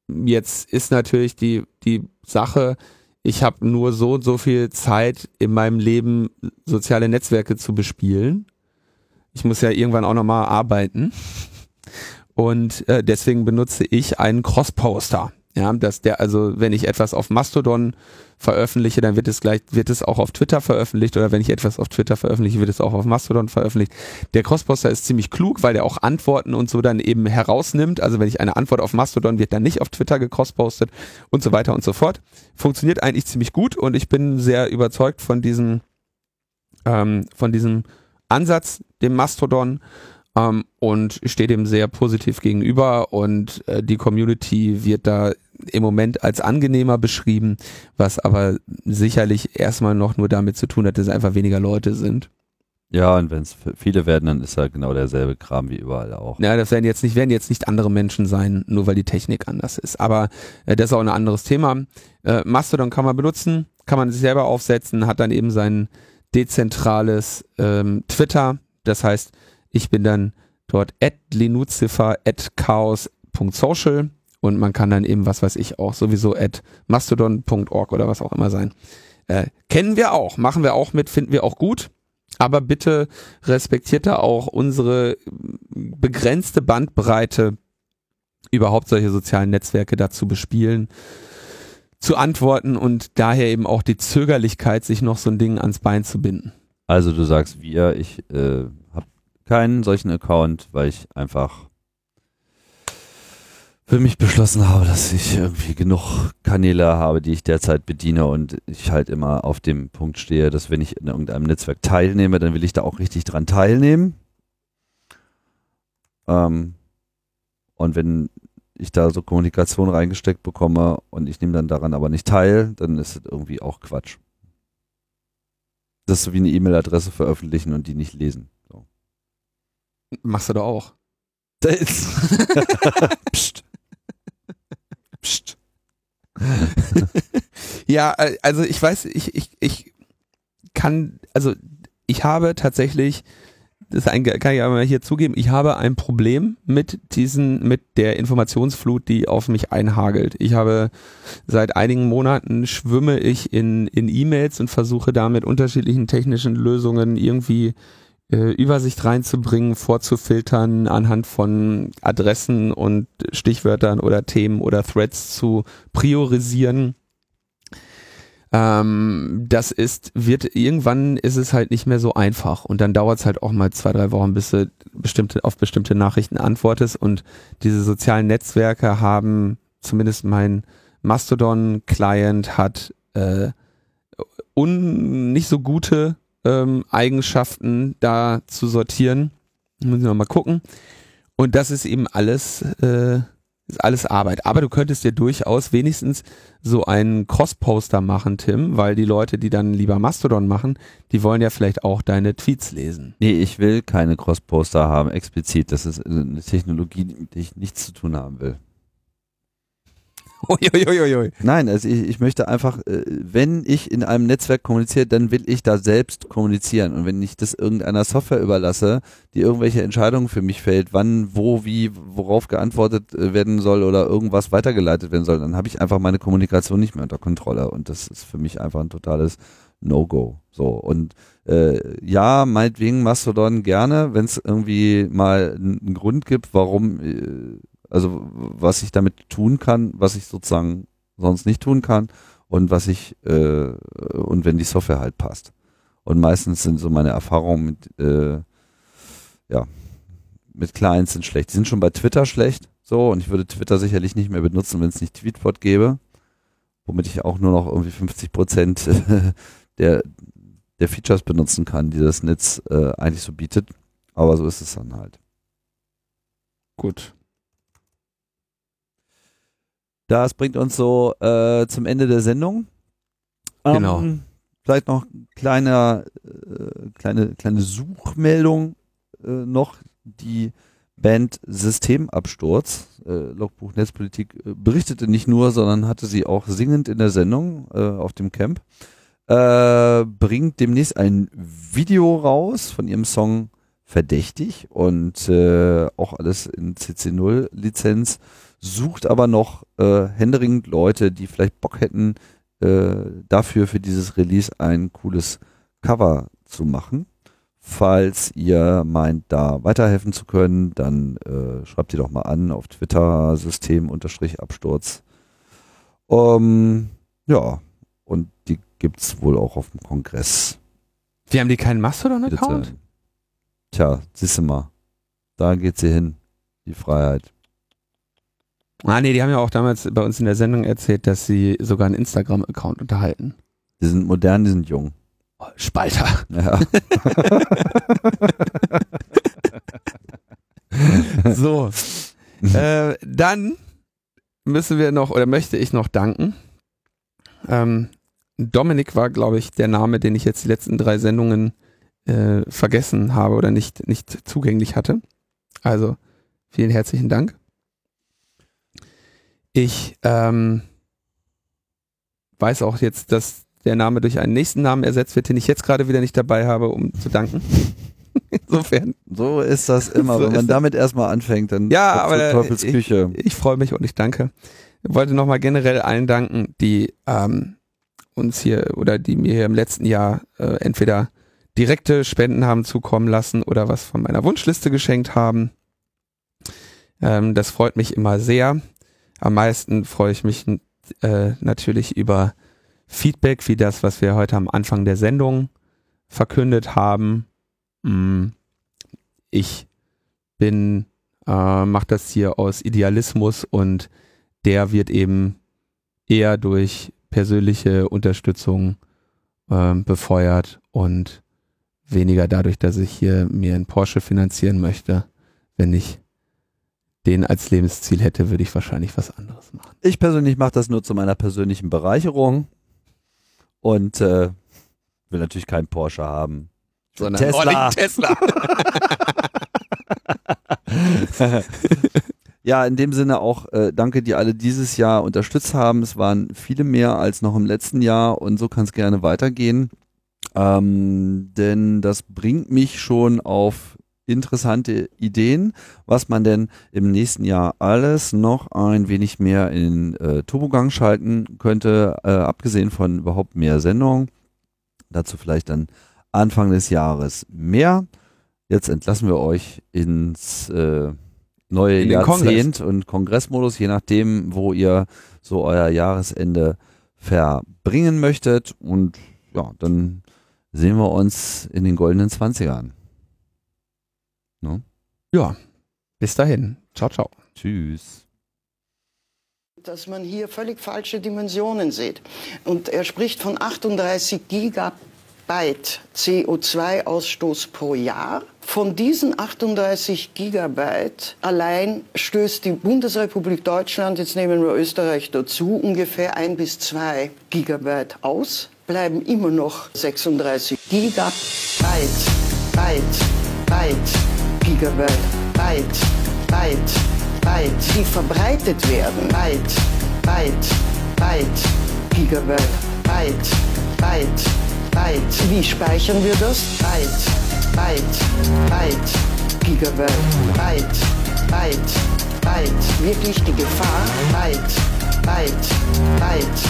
jetzt ist natürlich die, die Sache, ich habe nur so und so viel Zeit in meinem Leben, soziale Netzwerke zu bespielen. Ich muss ja irgendwann auch nochmal arbeiten. Und äh, deswegen benutze ich einen Cross-Poster. Ja, dass der, also wenn ich etwas auf Mastodon veröffentliche, dann wird es gleich, wird es auch auf Twitter veröffentlicht oder wenn ich etwas auf Twitter veröffentliche, wird es auch auf Mastodon veröffentlicht. Der Crossposter ist ziemlich klug, weil der auch Antworten und so dann eben herausnimmt. Also wenn ich eine Antwort auf Mastodon wird dann nicht auf Twitter gecrosspostet und so weiter und so fort. Funktioniert eigentlich ziemlich gut und ich bin sehr überzeugt von diesem, ähm, von diesem Ansatz, dem Mastodon ähm, und stehe dem sehr positiv gegenüber und äh, die Community wird da im Moment als angenehmer beschrieben, was aber sicherlich erstmal noch nur damit zu tun hat, dass es einfach weniger Leute sind.
Ja, und wenn es viele werden, dann ist halt genau derselbe Kram wie überall auch.
Ja, das werden jetzt nicht, werden jetzt nicht andere Menschen sein, nur weil die Technik anders ist. Aber äh, das ist auch ein anderes Thema. Äh, Mastodon kann man benutzen, kann man sich selber aufsetzen, hat dann eben sein dezentrales ähm, Twitter. Das heißt, ich bin dann dort at linuzifer at chaos.social und man kann dann eben, was weiß ich auch, sowieso at mastodon.org oder was auch immer sein. Äh, kennen wir auch, machen wir auch mit, finden wir auch gut. Aber bitte respektiert da auch unsere begrenzte Bandbreite, überhaupt solche sozialen Netzwerke dazu bespielen, zu antworten und daher eben auch die Zögerlichkeit, sich noch so ein Ding ans Bein zu binden.
Also du sagst wir, ich äh, keinen solchen Account, weil ich einfach für mich beschlossen habe, dass ich irgendwie genug Kanäle habe, die ich derzeit bediene und ich halt immer auf dem Punkt stehe, dass wenn ich in irgendeinem Netzwerk teilnehme, dann will ich da auch richtig dran teilnehmen. Ähm, und wenn ich da so Kommunikation reingesteckt bekomme und ich nehme dann daran aber nicht teil, dann ist es irgendwie auch Quatsch. Das ist so wie eine E-Mail-Adresse veröffentlichen und die nicht lesen.
Machst du doch auch. Psst. Psst. ja, äh, also ich weiß, ich, ich, ich kann, also ich habe tatsächlich, das kann ich aber hier zugeben, ich habe ein Problem mit diesen, mit der Informationsflut, die auf mich einhagelt. Ich habe seit einigen Monaten schwimme ich in, in E-Mails und versuche da mit unterschiedlichen technischen Lösungen irgendwie äh, Übersicht reinzubringen, vorzufiltern, anhand von Adressen und Stichwörtern oder Themen oder Threads zu priorisieren. Ähm, das ist, wird, irgendwann ist es halt nicht mehr so einfach und dann dauert es halt auch mal zwei, drei Wochen, bis du bestimmte, auf bestimmte Nachrichten antwortest und diese sozialen Netzwerke haben, zumindest mein Mastodon-Client hat äh, un, nicht so gute ähm, Eigenschaften da zu sortieren. Müssen wir mal gucken. Und das ist eben alles, äh, ist alles Arbeit. Aber du könntest dir durchaus wenigstens so einen Cross-Poster machen, Tim, weil die Leute, die dann lieber Mastodon machen, die wollen ja vielleicht auch deine Tweets lesen.
Nee, ich will keine Cross-Poster haben, explizit. Das ist eine Technologie, mit der ich nichts zu tun haben will. Uiuiuiui. Nein, also ich, ich möchte einfach, äh, wenn ich in einem Netzwerk kommuniziere, dann will ich da selbst kommunizieren. Und wenn ich das irgendeiner Software überlasse, die irgendwelche Entscheidungen für mich fällt, wann, wo, wie, worauf geantwortet äh, werden soll oder irgendwas weitergeleitet werden soll, dann habe ich einfach meine Kommunikation nicht mehr unter Kontrolle. Und das ist für mich einfach ein totales No-Go. So und äh, ja, meinetwegen Mastodon gerne, wenn es irgendwie mal einen Grund gibt, warum, äh, also was ich damit tun kann, was ich sozusagen sonst nicht tun kann und was ich äh, und wenn die Software halt passt. Und meistens sind so meine Erfahrungen mit äh, ja mit Clients sind schlecht. Die sind schon bei Twitter schlecht, so und ich würde Twitter sicherlich nicht mehr benutzen, wenn es nicht Tweetbot gäbe, womit ich auch nur noch irgendwie 50 Prozent der der Features benutzen kann, die das Netz äh, eigentlich so bietet. Aber so ist es dann halt.
Gut.
Das bringt uns so äh, zum Ende der Sendung.
Genau.
Ähm, vielleicht noch kleine, äh, kleine, kleine Suchmeldung äh, noch. Die Band Systemabsturz, äh, Logbuch Netzpolitik, äh, berichtete nicht nur, sondern hatte sie auch singend in der Sendung äh, auf dem Camp. Bringt demnächst ein Video raus von ihrem Song Verdächtig und auch alles in CC0 Lizenz, sucht aber noch äh, händeringend Leute, die vielleicht Bock hätten, äh, dafür für dieses Release ein cooles Cover zu machen. Falls ihr meint, da weiterhelfen zu können, dann äh, schreibt ihr doch mal an auf Twitter System-Absturz. Um, ja, und die gibt's wohl auch auf dem Kongress.
Die haben die keinen Mastodon-Account?
Tja, siehst du mal. Da geht sie hin. Die Freiheit.
Ah, nee, die haben ja auch damals bei uns in der Sendung erzählt, dass sie sogar einen Instagram-Account unterhalten.
Die sind modern, die sind jung.
Oh, Spalter.
Ja.
So. äh, dann müssen wir noch, oder möchte ich noch danken. Ähm, Dominik war, glaube ich, der Name, den ich jetzt die letzten drei Sendungen äh, vergessen habe oder nicht, nicht zugänglich hatte. Also vielen herzlichen Dank. Ich ähm, weiß auch jetzt, dass der Name durch einen nächsten Namen ersetzt wird, den ich jetzt gerade wieder nicht dabei habe, um zu danken. Insofern.
So ist das immer.
So
Wenn man damit erstmal anfängt, dann
Ja, aber
so Teufels
ich, ich freue mich und ich danke. Ich wollte nochmal generell allen danken, die ähm, uns hier oder die mir hier im letzten Jahr äh, entweder direkte Spenden haben zukommen lassen oder was von meiner Wunschliste geschenkt haben. Ähm, das freut mich immer sehr. Am meisten freue ich mich äh, natürlich über Feedback, wie das, was wir heute am Anfang der Sendung verkündet haben. Mm, Ich bin, äh, mache das hier aus Idealismus und der wird eben eher durch persönliche Unterstützung ähm, befeuert und weniger dadurch, dass ich hier mir einen Porsche finanzieren möchte. Wenn ich den als Lebensziel hätte, würde ich wahrscheinlich was anderes machen.
Ich persönlich mache das nur zu meiner persönlichen Bereicherung und äh, will natürlich keinen Porsche haben.
Sondern
Tesla.
Oh, Tesla.
Ja, in dem Sinne auch äh, danke, die alle dieses Jahr unterstützt haben. Es waren viele mehr als noch im letzten Jahr und so kann es gerne weitergehen. Ähm, denn das bringt mich schon auf interessante Ideen, was man denn im nächsten Jahr alles noch ein wenig mehr in äh, Turbogang schalten könnte, äh, abgesehen von überhaupt mehr Sendungen. Dazu vielleicht dann Anfang des Jahres mehr. Jetzt entlassen wir euch ins äh, neue
In
Jahrzehnt und Kongressmodus, je nachdem, wo ihr so euer Jahresende verbringen möchtet. Und ja, dann sehen wir uns in den goldenen Zwanzigern.
Ja, bis dahin. Ciao, ciao.
Tschüss.
dass man hier völlig falsche Dimensionen sieht. Und er spricht von 38 Gigabyte CO2-Ausstoß pro Jahr. Von diesen 38 Gigabyte allein stößt die Bundesrepublik Deutschland, jetzt nehmen wir Österreich dazu, ungefähr ein bis zwei Gigabyte aus. Bleiben immer noch 36 Gigabyte, Byte, Byte, Gigabyte, Byte, Byte, Byte, die verbreitet werden. Byte, Byte, Byte, Gigabyte, Byte, Byte, Byte. Wie speichern wir das? Byte, Byte, Byte, Gigabyte, Byte, Byte, Byte. Wirklich die Gefahr? Byte, Byte, Byte,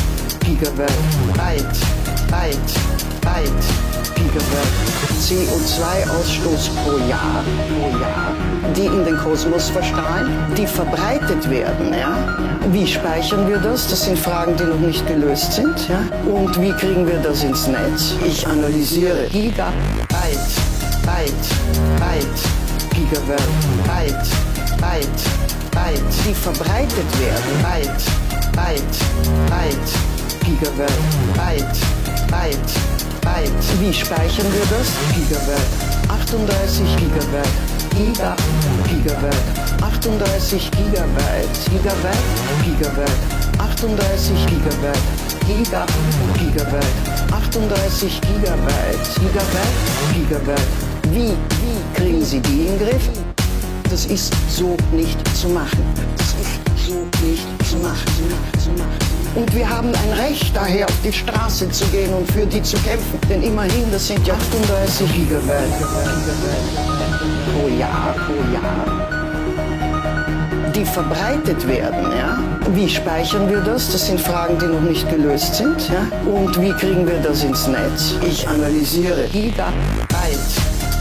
Gigabyte, Byte, Byte, Byte, Gigabyte. CO2-Ausstoß pro Jahr, pro Jahr, die in den Kosmos verstrahlen, die verbreitet werden. Ja? Wie speichern wir das? Das sind Fragen, die noch nicht gelöst sind. Ja? Und wie kriegen wir das ins Netz? Ich analysiere Gigabyte, Byte, Byte, Gigabyte, Byte, Byte, Byte, die verbreitet werden. Byte, Byte, Byte, Gigabyte, Byte, Byte, Byte. Wie speichern wir das? Gigabyte, 38 Gigabyte, Giga, Gigabyte, 38 Gigabyte, Gigabyte, Gigabyte, 38 Gigabyte, Giga, Gigabyte, 38 Gigabyte, Gigabyte, Gigabyte. Wie, wie kriegen Sie die in den Griff? Das ist so nicht zu machen. Das ist so nicht zu machen, zu machen, zu machen. Und wir haben ein Recht daher, auf die Straße zu gehen und für die zu kämpfen. Denn immerhin, das sind ja 38 Gigabyte pro Jahr, pro Jahr die verbreitet werden. Ja? Wie speichern wir das? Das sind Fragen, die noch nicht gelöst sind. Ja? Und wie kriegen wir das ins Netz? Ich analysiere Gigabyte,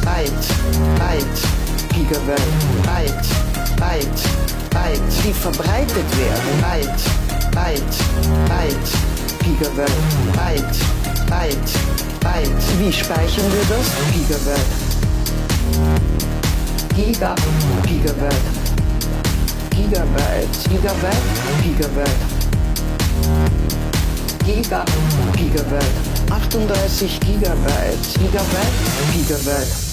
Byte, Byte, Gigabyte, Byte, Byte, Byte, die verbreitet werden. Byte, Byte, Byte, Gigabyte, Byte, Byte, Byte. Wie speichern wir das? Gigabyte. Giga, Gigabyte. Gigabyte, Gigabyte, Gigabyte. Giga, Gigabyte. 38 Gigabyte, Gigabyte, Gigabyte.